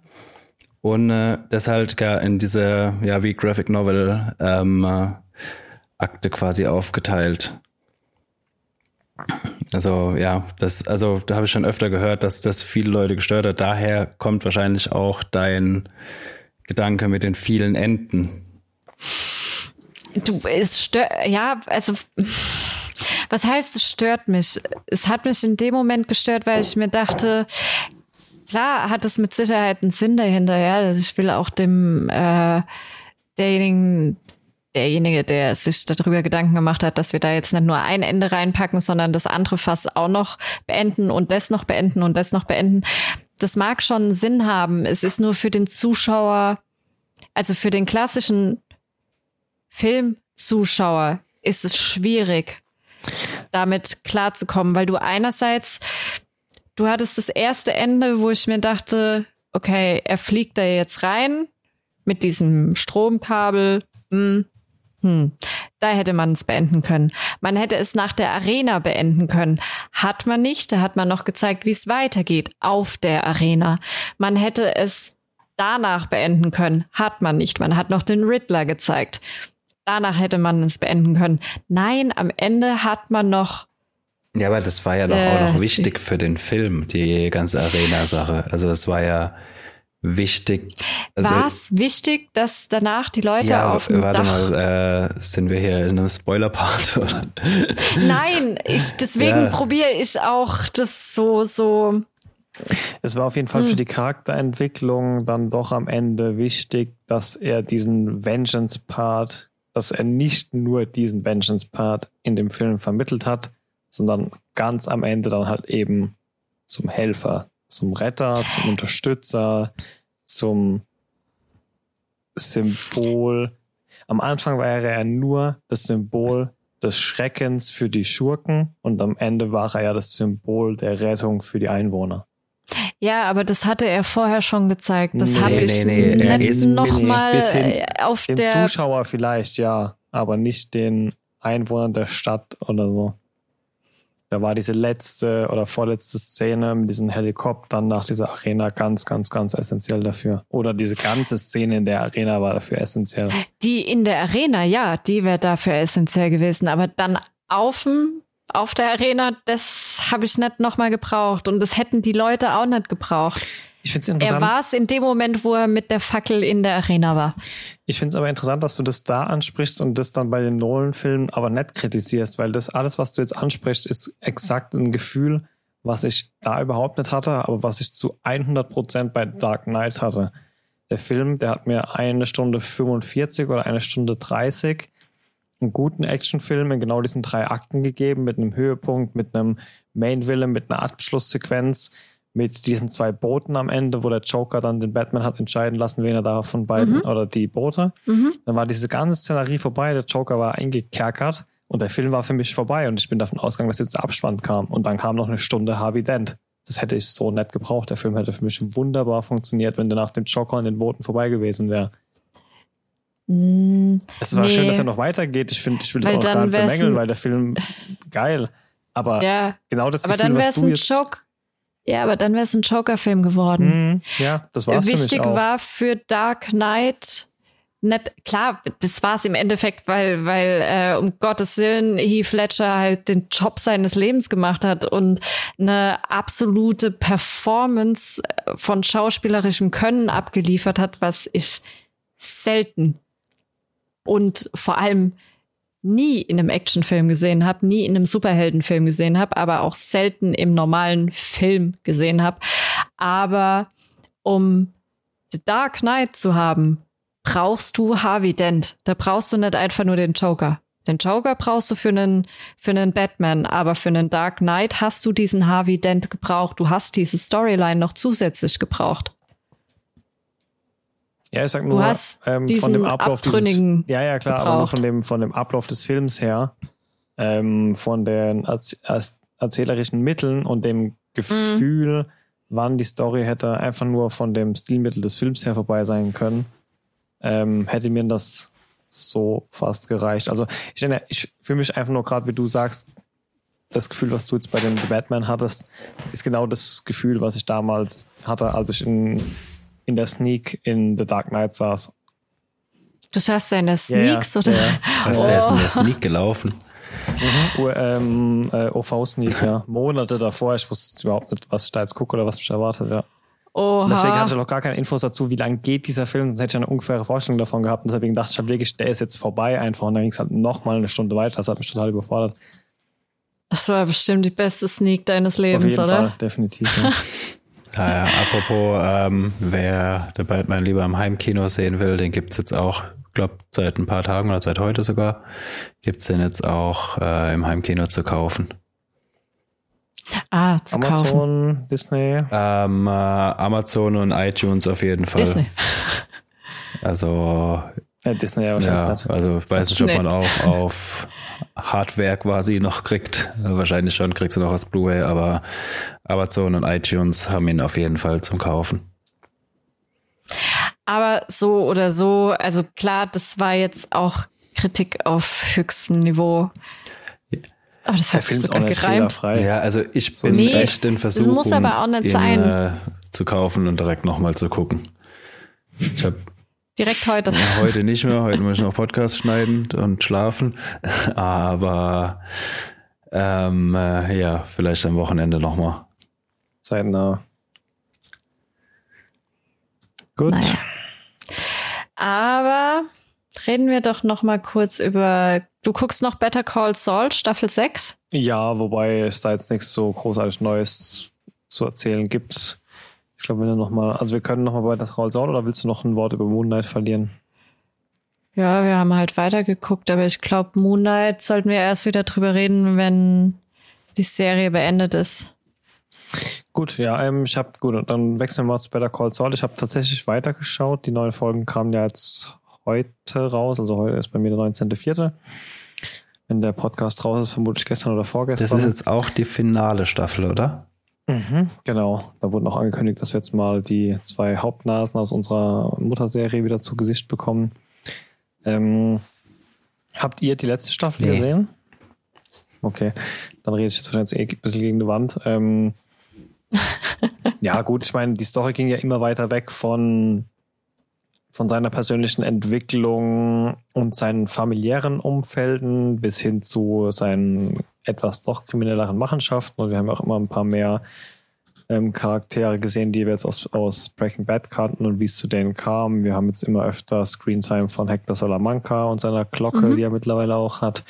Und äh, das halt in diese, ja, wie Graphic Novel ähm, äh, Akte quasi aufgeteilt. Also ja, das, also da habe ich schon öfter gehört, dass das viele Leute gestört hat. Daher kommt wahrscheinlich auch dein Gedanke mit den vielen Enden. Du, es stört, ja, also was heißt, es stört mich? Es hat mich in dem Moment gestört, weil ich mir dachte, klar hat es mit Sicherheit einen Sinn dahinter, ja. Also ich will auch dem äh, derjenigen, derjenige, der sich darüber Gedanken gemacht hat, dass wir da jetzt nicht nur ein Ende reinpacken, sondern das andere Fass auch noch beenden und das noch beenden und das noch beenden. Das mag schon Sinn haben. Es ist nur für den Zuschauer, also für den klassischen Filmzuschauer ist es schwierig, damit klarzukommen, weil du einerseits du hattest das erste Ende, wo ich mir dachte, okay, er fliegt da jetzt rein mit diesem Stromkabel. Hm, hm. Da hätte man es beenden können. Man hätte es nach der Arena beenden können. Hat man nicht. Da hat man noch gezeigt, wie es weitergeht auf der Arena. Man hätte es danach beenden können. Hat man nicht. Man hat noch den Riddler gezeigt. Danach hätte man es beenden können. Nein, am Ende hat man noch ja, aber das war ja doch äh, auch noch wichtig für den Film, die ganze Arena-Sache. Also das war ja wichtig. Also, war es wichtig, dass danach die Leute ja, auf dem warte Dach mal, äh, sind wir hier in einem Spoiler-Part? Nein, ich, deswegen ja. probiere ich auch das so, so. Es war auf jeden Fall hm. für die Charakterentwicklung dann doch am Ende wichtig, dass er diesen Vengeance-Part, dass er nicht nur diesen Vengeance-Part in dem Film vermittelt hat, sondern ganz am Ende dann halt eben zum Helfer, zum Retter, zum Unterstützer, zum Symbol. Am Anfang war er nur das Symbol des Schreckens für die Schurken und am Ende war er ja das Symbol der Rettung für die Einwohner. Ja, aber das hatte er vorher schon gezeigt. Das nee, habe ich nee, nee. nicht nochmal auf dem der Zuschauer vielleicht, ja, aber nicht den Einwohnern der Stadt oder so. Da war diese letzte oder vorletzte Szene mit diesen Helikoptern nach dieser Arena ganz, ganz, ganz essentiell dafür. Oder diese ganze Szene in der Arena war dafür essentiell. Die in der Arena, ja, die wäre dafür essentiell gewesen. Aber dann aufm auf der Arena, das habe ich nicht nochmal gebraucht. Und das hätten die Leute auch nicht gebraucht. Ich find's interessant. Er war es in dem Moment, wo er mit der Fackel in der Arena war. Ich finde es aber interessant, dass du das da ansprichst und das dann bei den Nolan-Filmen aber nicht kritisierst, weil das alles, was du jetzt ansprichst, ist exakt ein Gefühl, was ich da überhaupt nicht hatte, aber was ich zu 100 Prozent bei Dark Knight hatte. Der Film, der hat mir eine Stunde 45 oder eine Stunde 30 einen guten Actionfilm in genau diesen drei Akten gegeben, mit einem Höhepunkt, mit einem Main-Villain, mit einer Abschlusssequenz mit diesen zwei Booten am Ende, wo der Joker dann den Batman hat entscheiden lassen, wen er da von beiden mhm. oder die Boote. Mhm. Dann war diese ganze Szenerie vorbei, der Joker war eingekerkert und der Film war für mich vorbei und ich bin davon ausgegangen, dass jetzt der Abspann kam und dann kam noch eine Stunde Harvey Dent. Das hätte ich so nett gebraucht. Der Film hätte für mich wunderbar funktioniert, wenn der nach dem Joker an den Booten vorbei gewesen wäre. Mm, es war nee. schön, dass er noch weitergeht. Ich finde, ich will das auch gar nicht bemängeln, weil der Film geil. Aber ja, genau das aber Gefühl, dann was du jetzt Joke ja, aber dann wäre es ein Joker-Film geworden. Mhm, ja, das war Wichtig für mich auch. war für Dark Knight nicht, klar, das war es im Endeffekt, weil, weil äh, um Gottes Willen Heath Ledger halt den Job seines Lebens gemacht hat und eine absolute Performance äh, von schauspielerischem Können abgeliefert hat, was ich selten und vor allem nie in einem Actionfilm gesehen habe, nie in einem Superheldenfilm gesehen habe, aber auch selten im normalen Film gesehen habe. Aber um The Dark Knight zu haben, brauchst du Harvey Dent. Da brauchst du nicht einfach nur den Joker. Den Joker brauchst du für einen, für einen Batman, aber für einen Dark Knight hast du diesen Harvey Dent gebraucht. Du hast diese Storyline noch zusätzlich gebraucht. Ja, ich sag nur, ähm, von dem Ablauf dieses, ja, ja, klar, gebraucht. aber nur von dem, von dem Ablauf des Films her, ähm, von den erzählerischen Mitteln und dem Gefühl, mhm. wann die Story hätte einfach nur von dem Stilmittel des Films her vorbei sein können, ähm, hätte mir das so fast gereicht. Also ich, ich fühle mich einfach nur gerade, wie du sagst, das Gefühl, was du jetzt bei dem Batman hattest, ist genau das Gefühl, was ich damals hatte, als ich in, in der Sneak in The Dark Knight saß. Du saßt ja in der Sneaks, ja, oder? Ja. Was oh. ist in der Sneak gelaufen? Mhm. Ähm, äh, OV-Sneak, ja. Monate davor. Ich wusste überhaupt nicht, was ich da jetzt gucke oder was mich erwartet, ja. Oha. Deswegen hatte ich noch gar keine Infos dazu, wie lang geht dieser Film, sonst hätte ich eine ungefähre Vorstellung davon gehabt. Und deswegen dachte ich halt wirklich, der ist jetzt vorbei einfach. Und dann ging es halt noch mal eine Stunde weiter. Das hat mich total überfordert. Das war bestimmt die beste Sneak deines Lebens, Auf jeden oder? Fall, definitiv. Ja. Ja, apropos, ähm, wer der Batman lieber im Heimkino sehen will, den gibt's jetzt auch, glaube seit ein paar Tagen oder seit heute sogar, gibt's den jetzt auch äh, im Heimkino zu kaufen. Ah, zu Amazon, kaufen. Disney. Ähm, äh, Amazon und iTunes auf jeden Fall. Disney. Also ja, Disney ja wahrscheinlich. Ja, also ich weiß nicht, ob man auch auf Hardware quasi noch kriegt. Wahrscheinlich schon kriegst du noch aus Blu-ray, aber Amazon und iTunes haben ihn auf jeden Fall zum Kaufen. Aber so oder so, also klar, das war jetzt auch Kritik auf höchstem Niveau. Aber oh, das hat sich sogar gereimt. Ja, also ich bin nee, echt in Versuchung, muss aber auch nicht ihn, sein. Äh, zu kaufen und direkt nochmal zu gucken. Ich habe Direkt heute. Ja, heute nicht mehr. Heute muss ich noch Podcast schneiden und schlafen. Aber ähm, äh, ja, vielleicht am Wochenende nochmal. Zeitnah. Gut. Naja. Aber reden wir doch noch mal kurz über. Du guckst noch Better Call Saul Staffel 6? Ja, wobei es da jetzt nichts so großartig Neues zu erzählen gibt. Ich glaube, wenn du noch mal, also wir können noch mal bei das Call Saul oder willst du noch ein Wort über Moonlight verlieren? Ja, wir haben halt weitergeguckt, aber ich glaube, Moonlight sollten wir erst wieder drüber reden, wenn die Serie beendet ist. Gut, ja, ähm, ich habe gut, dann wechseln wir mal zu Better Call Saul. Ich habe tatsächlich weitergeschaut. Die neuen Folgen kamen ja jetzt heute raus, also heute ist bei mir der 19.04. Wenn der Podcast raus ist, vermutlich gestern oder vorgestern. Das ist jetzt auch die finale Staffel, oder? Mhm, genau. Da wurde noch angekündigt, dass wir jetzt mal die zwei Hauptnasen aus unserer Mutterserie wieder zu Gesicht bekommen. Ähm, habt ihr die letzte Staffel nee. gesehen? Okay, dann rede ich jetzt wahrscheinlich eh ein bisschen gegen die Wand. Ähm, ja, gut, ich meine, die Story ging ja immer weiter weg von von seiner persönlichen Entwicklung und seinen familiären Umfelden bis hin zu seinen etwas doch kriminelleren Machenschaften. Und wir haben auch immer ein paar mehr ähm, Charaktere gesehen, die wir jetzt aus, aus Breaking Bad kannten und wie es zu denen kam. Wir haben jetzt immer öfter Screentime von Hector Salamanca und seiner Glocke, mhm. die er mittlerweile auch hat.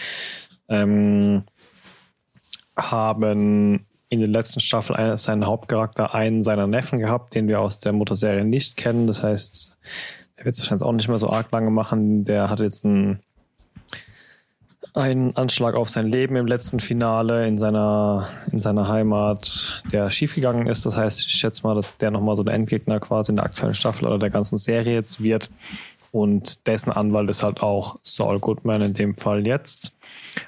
Ähm, haben in den letzten Staffeln seinen Hauptcharakter einen seiner Neffen gehabt, den wir aus der Mutterserie nicht kennen. Das heißt, der wird es wahrscheinlich auch nicht mehr so arg lange machen. Der hat jetzt einen, einen Anschlag auf sein Leben im letzten Finale in seiner, in seiner Heimat, der schiefgegangen ist. Das heißt, ich schätze mal, dass der nochmal so der Endgegner quasi in der aktuellen Staffel oder der ganzen Serie jetzt wird. Und dessen Anwalt ist halt auch Saul Goodman in dem Fall jetzt.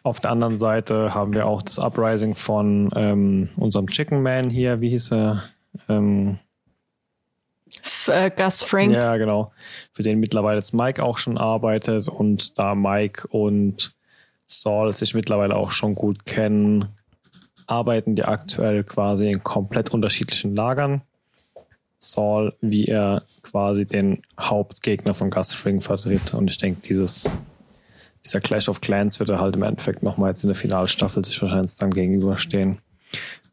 Auf der anderen Seite haben wir auch das Uprising von ähm, unserem Chicken Man hier. Wie hieß er? Ähm, äh, Gus Frank. Ja, genau. Für den mittlerweile jetzt Mike auch schon arbeitet und da Mike und Saul sich mittlerweile auch schon gut kennen, arbeiten die aktuell quasi in komplett unterschiedlichen Lagern. Saul, wie er quasi den Hauptgegner von Gus Fring vertritt. Und ich denke, dieses, dieser Clash of Clans wird er halt im Endeffekt nochmal jetzt in der Finalstaffel sich wahrscheinlich dann gegenüberstehen.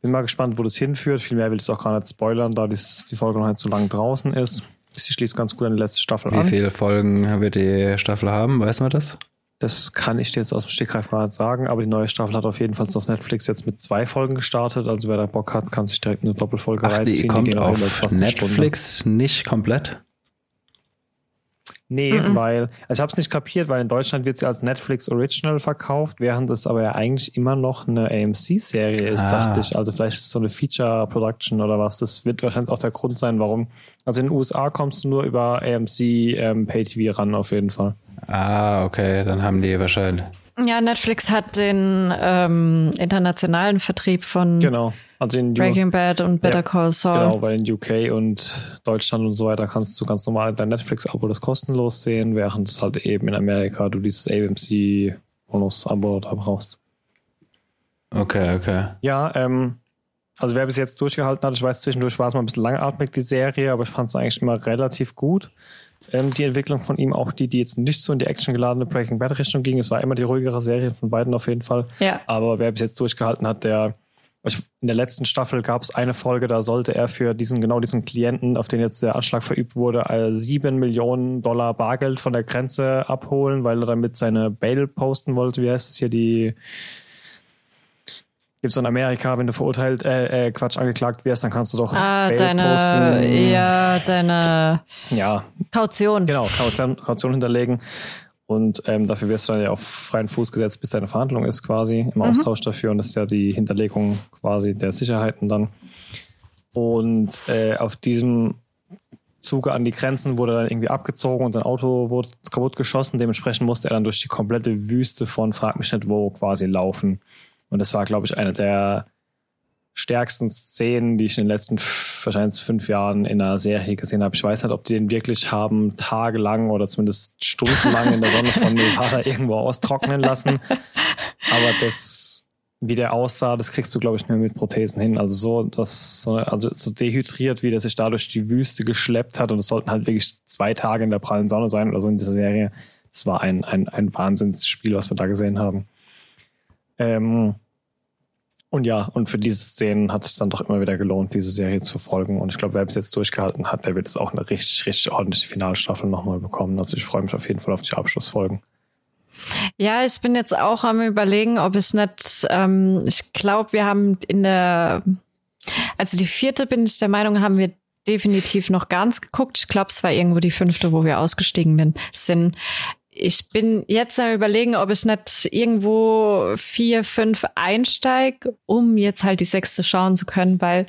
Bin mal gespannt, wo das hinführt. Viel mehr will ich auch gar nicht spoilern, da die Folge noch nicht so lang draußen ist. Sie schließt ganz gut an die letzte Staffel Wie an. Wie viele Folgen wird die Staffel haben? Weiß man das? Das kann ich dir jetzt aus dem Stegreif gar nicht sagen, aber die neue Staffel hat auf jeden Fall auf Netflix jetzt mit zwei Folgen gestartet. Also wer da Bock hat, kann sich direkt eine Doppelfolge Ach, reinziehen. Die kommt die auf Netflix nicht komplett? Nee, mm -mm. weil, also ich habe es nicht kapiert, weil in Deutschland wird sie als Netflix Original verkauft, während es aber ja eigentlich immer noch eine AMC-Serie ist, ah. dachte ich. Also vielleicht ist es so eine Feature-Production oder was. Das wird wahrscheinlich auch der Grund sein, warum. Also in den USA kommst du nur über AMC ähm, Pay-TV ran, auf jeden Fall. Ah, okay, dann haben die wahrscheinlich. Ja, Netflix hat den ähm, internationalen Vertrieb von genau. Also in Breaking Bad und Better ja, Call Saul. Genau, weil in UK und Deutschland und so weiter kannst du ganz normal dein Netflix-Abo das kostenlos sehen, während es halt eben in Amerika du dieses AMC-Bonus-Abo da brauchst. Okay, okay. Ja, ähm, also wer bis jetzt durchgehalten hat, ich weiß, zwischendurch war es mal ein bisschen langatmig, die Serie, aber ich fand es eigentlich immer relativ gut. Ähm, die Entwicklung von ihm, auch die, die jetzt nicht so in die actiongeladene Breaking Bad Richtung ging. Es war immer die ruhigere Serie von beiden auf jeden Fall. Ja. Aber wer bis jetzt durchgehalten hat, der in der letzten Staffel gab es eine Folge, da sollte er für diesen, genau diesen Klienten, auf den jetzt der Anschlag verübt wurde, äh, sieben Millionen Dollar Bargeld von der Grenze abholen, weil er damit seine Bail posten wollte. Wie heißt es hier? Die gibt's in Amerika, wenn du verurteilt, äh, äh, Quatsch, angeklagt wirst, dann kannst du doch ah, Bail deine, posten. Ja, deine ja, Kaution. Genau, Kaution, Kaution hinterlegen. Und ähm, dafür wirst du dann ja auf freien Fuß gesetzt, bis deine Verhandlung ist quasi im mhm. Austausch dafür. Und das ist ja die Hinterlegung quasi der Sicherheiten dann. Und äh, auf diesem Zuge an die Grenzen wurde dann irgendwie abgezogen und sein Auto wurde kaputt geschossen. Dementsprechend musste er dann durch die komplette Wüste von Frag mich nicht wo quasi laufen. Und das war, glaube ich, eine der stärksten Szenen, die ich in den letzten wahrscheinlich fünf Jahren in einer Serie gesehen habe. Ich weiß nicht, ob die den wirklich haben tagelang oder zumindest stundenlang in der Sonne von Nevada irgendwo austrocknen lassen. Aber das, wie der aussah, das kriegst du, glaube ich, nur mit Prothesen hin. Also so, das, also so dehydriert, wie der sich dadurch die Wüste geschleppt hat. Und es sollten halt wirklich zwei Tage in der prallen Sonne sein oder so in dieser Serie. Das war ein, ein, ein Wahnsinnsspiel, was wir da gesehen haben. Ähm, und ja, und für diese Szenen hat es sich dann doch immer wieder gelohnt, diese Serie zu verfolgen. Und ich glaube, wer bis jetzt durchgehalten hat, der wird jetzt auch eine richtig, richtig ordentliche Finalstaffel nochmal bekommen. Also ich freue mich auf jeden Fall auf die Abschlussfolgen. Ja, ich bin jetzt auch am überlegen, ob ich nicht, ähm, ich glaube, wir haben in der, also die vierte bin ich der Meinung, haben wir definitiv noch ganz geguckt. Ich glaube, es war irgendwo die fünfte, wo wir ausgestiegen sind ich bin jetzt am überlegen, ob ich nicht irgendwo vier, fünf einsteig, um jetzt halt die sechste schauen zu können, weil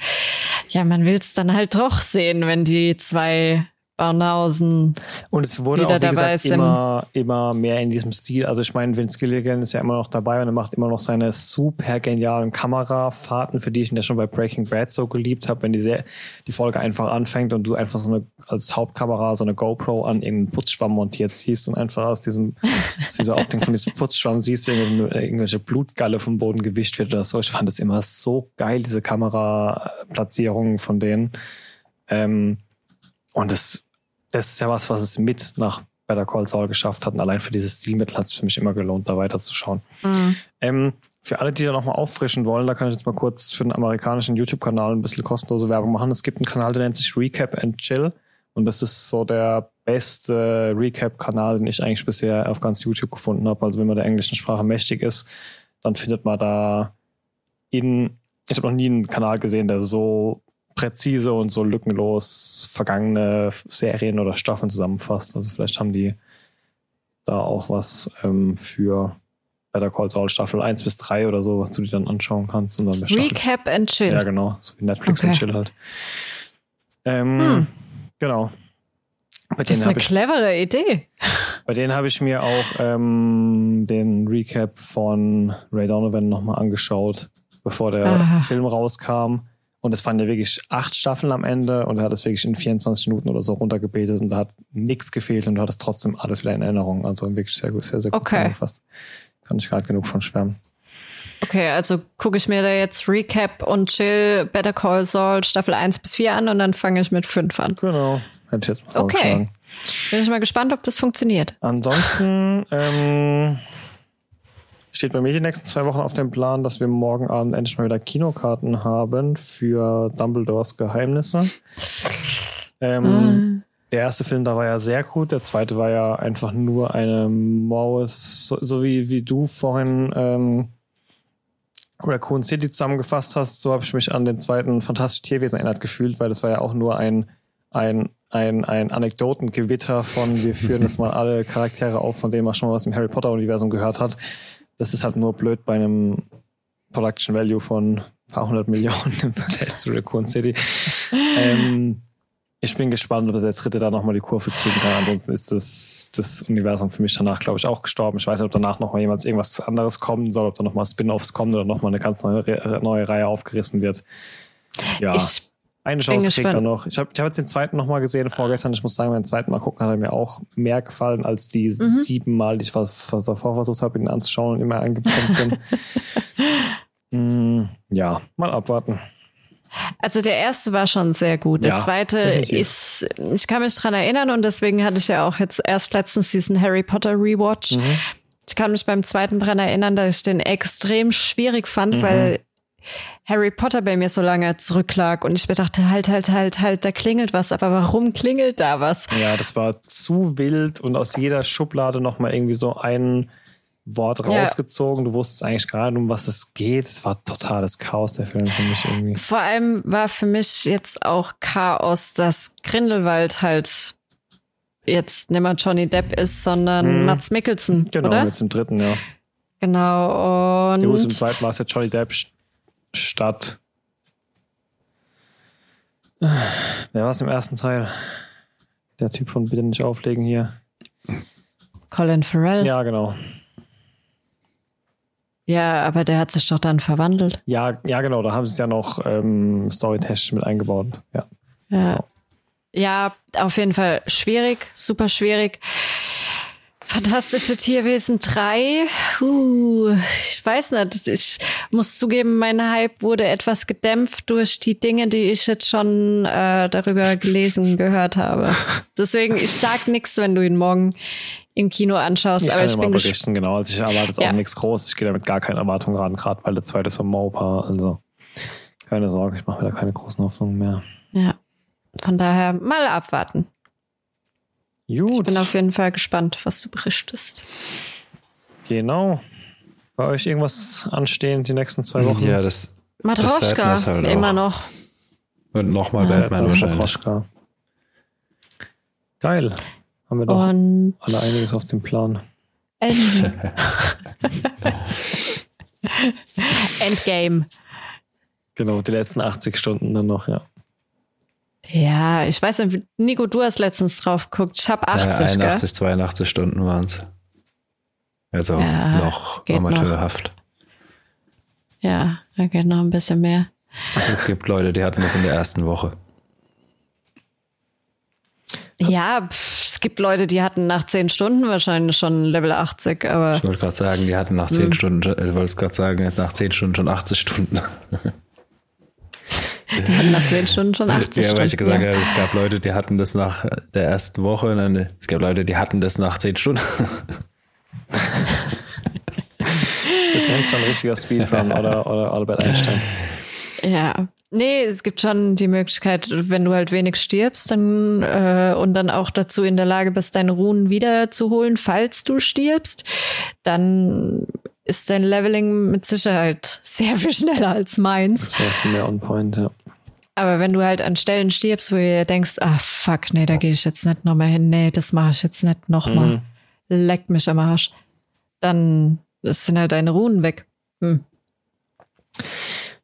ja, man will es dann halt doch sehen, wenn die zwei Barnhausen. Und es wurde auch, wie gesagt, immer, immer mehr in diesem Stil. Also ich meine, Vince Gilligan ist ja immer noch dabei und er macht immer noch seine super genialen Kamerafahrten, für die ich ihn ja schon bei Breaking Bad so geliebt habe, wenn die, sehr, die Folge einfach anfängt und du einfach so eine, als Hauptkamera so eine GoPro an irgendeinen Putzschwamm montiert siehst und einfach aus diesem, aus dieser Optik von diesem Putzschwamm siehst, wie irgendwelche Blutgalle vom Boden gewischt wird oder so. Ich fand das immer so geil, diese Kameraplatzierungen von denen. Ähm, und das das ist ja was, was es mit nach Better Call Saul geschafft hat. Und allein für dieses Stilmittel hat es für mich immer gelohnt, da weiterzuschauen. Mhm. Ähm, für alle, die da nochmal auffrischen wollen, da kann ich jetzt mal kurz für den amerikanischen YouTube-Kanal ein bisschen kostenlose Werbung machen. Es gibt einen Kanal, der nennt sich Recap and Chill. Und das ist so der beste Recap-Kanal, den ich eigentlich bisher auf ganz YouTube gefunden habe. Also wenn man der englischen Sprache mächtig ist, dann findet man da in, ich habe noch nie einen Kanal gesehen, der so präzise und so lückenlos vergangene Serien oder Staffeln zusammenfasst. Also vielleicht haben die da auch was ähm, für Better Call Saul Staffel 1 bis 3 oder so, was du dir dann anschauen kannst. Und dann Recap and Chill. Ja, genau. So wie Netflix okay. and Chill halt. Ähm, hm. Genau. Bei das ist eine ich, clevere Idee. Bei denen habe ich mir auch ähm, den Recap von Ray Donovan nochmal angeschaut, bevor der Aha. Film rauskam. Und es waren ja wirklich acht Staffeln am Ende und er hat es wirklich in 24 Minuten oder so runtergebetet und da hat nichts gefehlt und du hattest trotzdem alles wieder in Erinnerung. Also wirklich sehr gut, sehr, sehr gut okay. zusammengefasst. Kann ich gerade genug von schwärmen. Okay, also gucke ich mir da jetzt Recap und Chill Better Call Saul Staffel 1 bis 4 an und dann fange ich mit 5 an. Genau, hätte ich jetzt mal Okay. Bin ich mal gespannt, ob das funktioniert. Ansonsten, ähm, steht bei mir die nächsten zwei Wochen auf dem Plan, dass wir morgen Abend endlich mal wieder Kinokarten haben für Dumbledores Geheimnisse. Ähm, mhm. Der erste Film da war ja sehr gut, der zweite war ja einfach nur eine Maus, so, so wie, wie du vorhin ähm, Raccoon City zusammengefasst hast, so habe ich mich an den zweiten Fantastischen Tierwesen erinnert gefühlt, weil das war ja auch nur ein, ein ein, ein Anekdotengewitter von, wir führen jetzt mal alle Charaktere auf, von denen man schon mal was im Harry Potter-Universum gehört hat. Das ist halt nur blöd bei einem Production Value von ein paar hundert Millionen im Vergleich zu Raccoon City. ähm, ich bin gespannt, ob der dritte da nochmal die Kurve kriegen kann. Ansonsten ist das, das Universum für mich danach, glaube ich, auch gestorben. Ich weiß nicht, ob danach nochmal jemals irgendwas anderes kommen soll, ob da nochmal Spin-offs kommen oder nochmal eine ganz neue, neue Reihe aufgerissen wird. Ja. Ich eine Chance kriegt er noch. Ich habe ich hab jetzt den zweiten nochmal gesehen vorgestern. Ich muss sagen, beim zweiten Mal gucken hat er mir auch mehr gefallen als die mhm. sieben Mal, die ich davor versucht habe, ihn anzuschauen und immer eingepennt bin. mm, ja, mal abwarten. Also der erste war schon sehr gut. Der ja, zweite definitiv. ist, ich kann mich dran erinnern und deswegen hatte ich ja auch jetzt erst letztens diesen Harry Potter Rewatch. Mhm. Ich kann mich beim zweiten dran erinnern, dass ich den extrem schwierig fand, mhm. weil Harry Potter bei mir so lange zurücklag und ich mir dachte, halt, halt, halt, halt, da klingelt was, aber warum klingelt da was? Ja, das war zu wild und aus jeder Schublade nochmal irgendwie so ein Wort ja. rausgezogen. Du wusstest eigentlich gerade, um was es geht. Es war totales Chaos, der Film für mich irgendwie. Vor allem war für mich jetzt auch Chaos, dass Grindelwald halt jetzt nicht mehr Johnny Depp ist, sondern hm. Mats Mikkelsen. Genau, oder? jetzt im dritten, ja. Genau, und. Jo, im zweiten war es ja Johnny Depp statt. Wer war es im ersten Teil? Der Typ von Bitte nicht auflegen hier. Colin Farrell. Ja, genau. Ja, aber der hat sich doch dann verwandelt. Ja, ja, genau. Da haben sie es ja noch ähm, storytechnisch mit eingebaut. Ja. ja. Ja, auf jeden Fall schwierig, super schwierig. Fantastische Tierwesen 3. Uh, ich weiß nicht. Ich muss zugeben, mein Hype wurde etwas gedämpft durch die Dinge, die ich jetzt schon äh, darüber gelesen, gehört habe. Deswegen, ich sag nichts, wenn du ihn morgen im Kino anschaust. Ich aber kann ich bin mal berichten, genau. Also ich erwarte jetzt ja. auch nichts Großes. Ich gehe damit gar keine Erwartungen ran, gerade weil der zweite so mau war. Also keine Sorge, ich mache mir da keine großen Hoffnungen mehr. Ja. Von daher mal abwarten. Gut. Ich bin auf jeden Fall gespannt, was du berichtest. Genau. Bei euch irgendwas anstehend die nächsten zwei Wochen? Ja, das. Matroschka, das halt immer noch. Und nochmal ja. Batman wahrscheinlich. Matroschka. Geil. Haben wir doch Und alle einiges auf dem Plan. Endgame. Genau, die letzten 80 Stunden dann noch, ja. Ja, ich weiß nicht, Nico, du hast letztens drauf geguckt. Ich habe 80. Ja, 81, gell? 82 Stunden waren es. Also ja, noch amateurhaft. Ja, da geht noch ein bisschen mehr. Es gibt Leute, die hatten das in der ersten Woche. Ja, pff, es gibt Leute, die hatten nach 10 Stunden wahrscheinlich schon Level 80, aber. Ich wollte gerade sagen, die hatten nach 10 hm. Stunden, ich wollte gerade sagen, nach 10 Stunden schon 80 Stunden. Die hatten nach 10 Stunden schon 80 ja, weil ich gesagt ja. habe, es gab Leute, die hatten das nach der ersten Woche und dann, es gab Leute, die hatten das nach 10 Stunden. Das nennt schon ein richtiger Speedrun oder, oder Albert Einstein. Ja. Nee, es gibt schon die Möglichkeit, wenn du halt wenig stirbst dann, äh, und dann auch dazu in der Lage bist, deine Runen wiederzuholen, falls du stirbst, dann ist dein Leveling mit Sicherheit sehr viel schneller als meins. Das heißt mehr on point, ja. Aber wenn du halt an Stellen stirbst, wo du denkst, ah fuck, nee, da gehe ich jetzt nicht nochmal hin, nee, das mache ich jetzt nicht nochmal, mhm. leck mich am Arsch, dann sind halt deine Runen weg. Hm.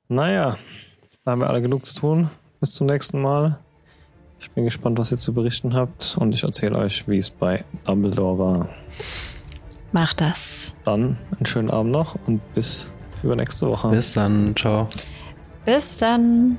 Naja, da haben wir alle genug zu tun. Bis zum nächsten Mal. Ich bin gespannt, was ihr zu berichten habt und ich erzähle euch, wie es bei Dumbledore war. Mach das. Dann einen schönen Abend noch und bis übernächste Woche. Bis dann. Ciao. Bis dann.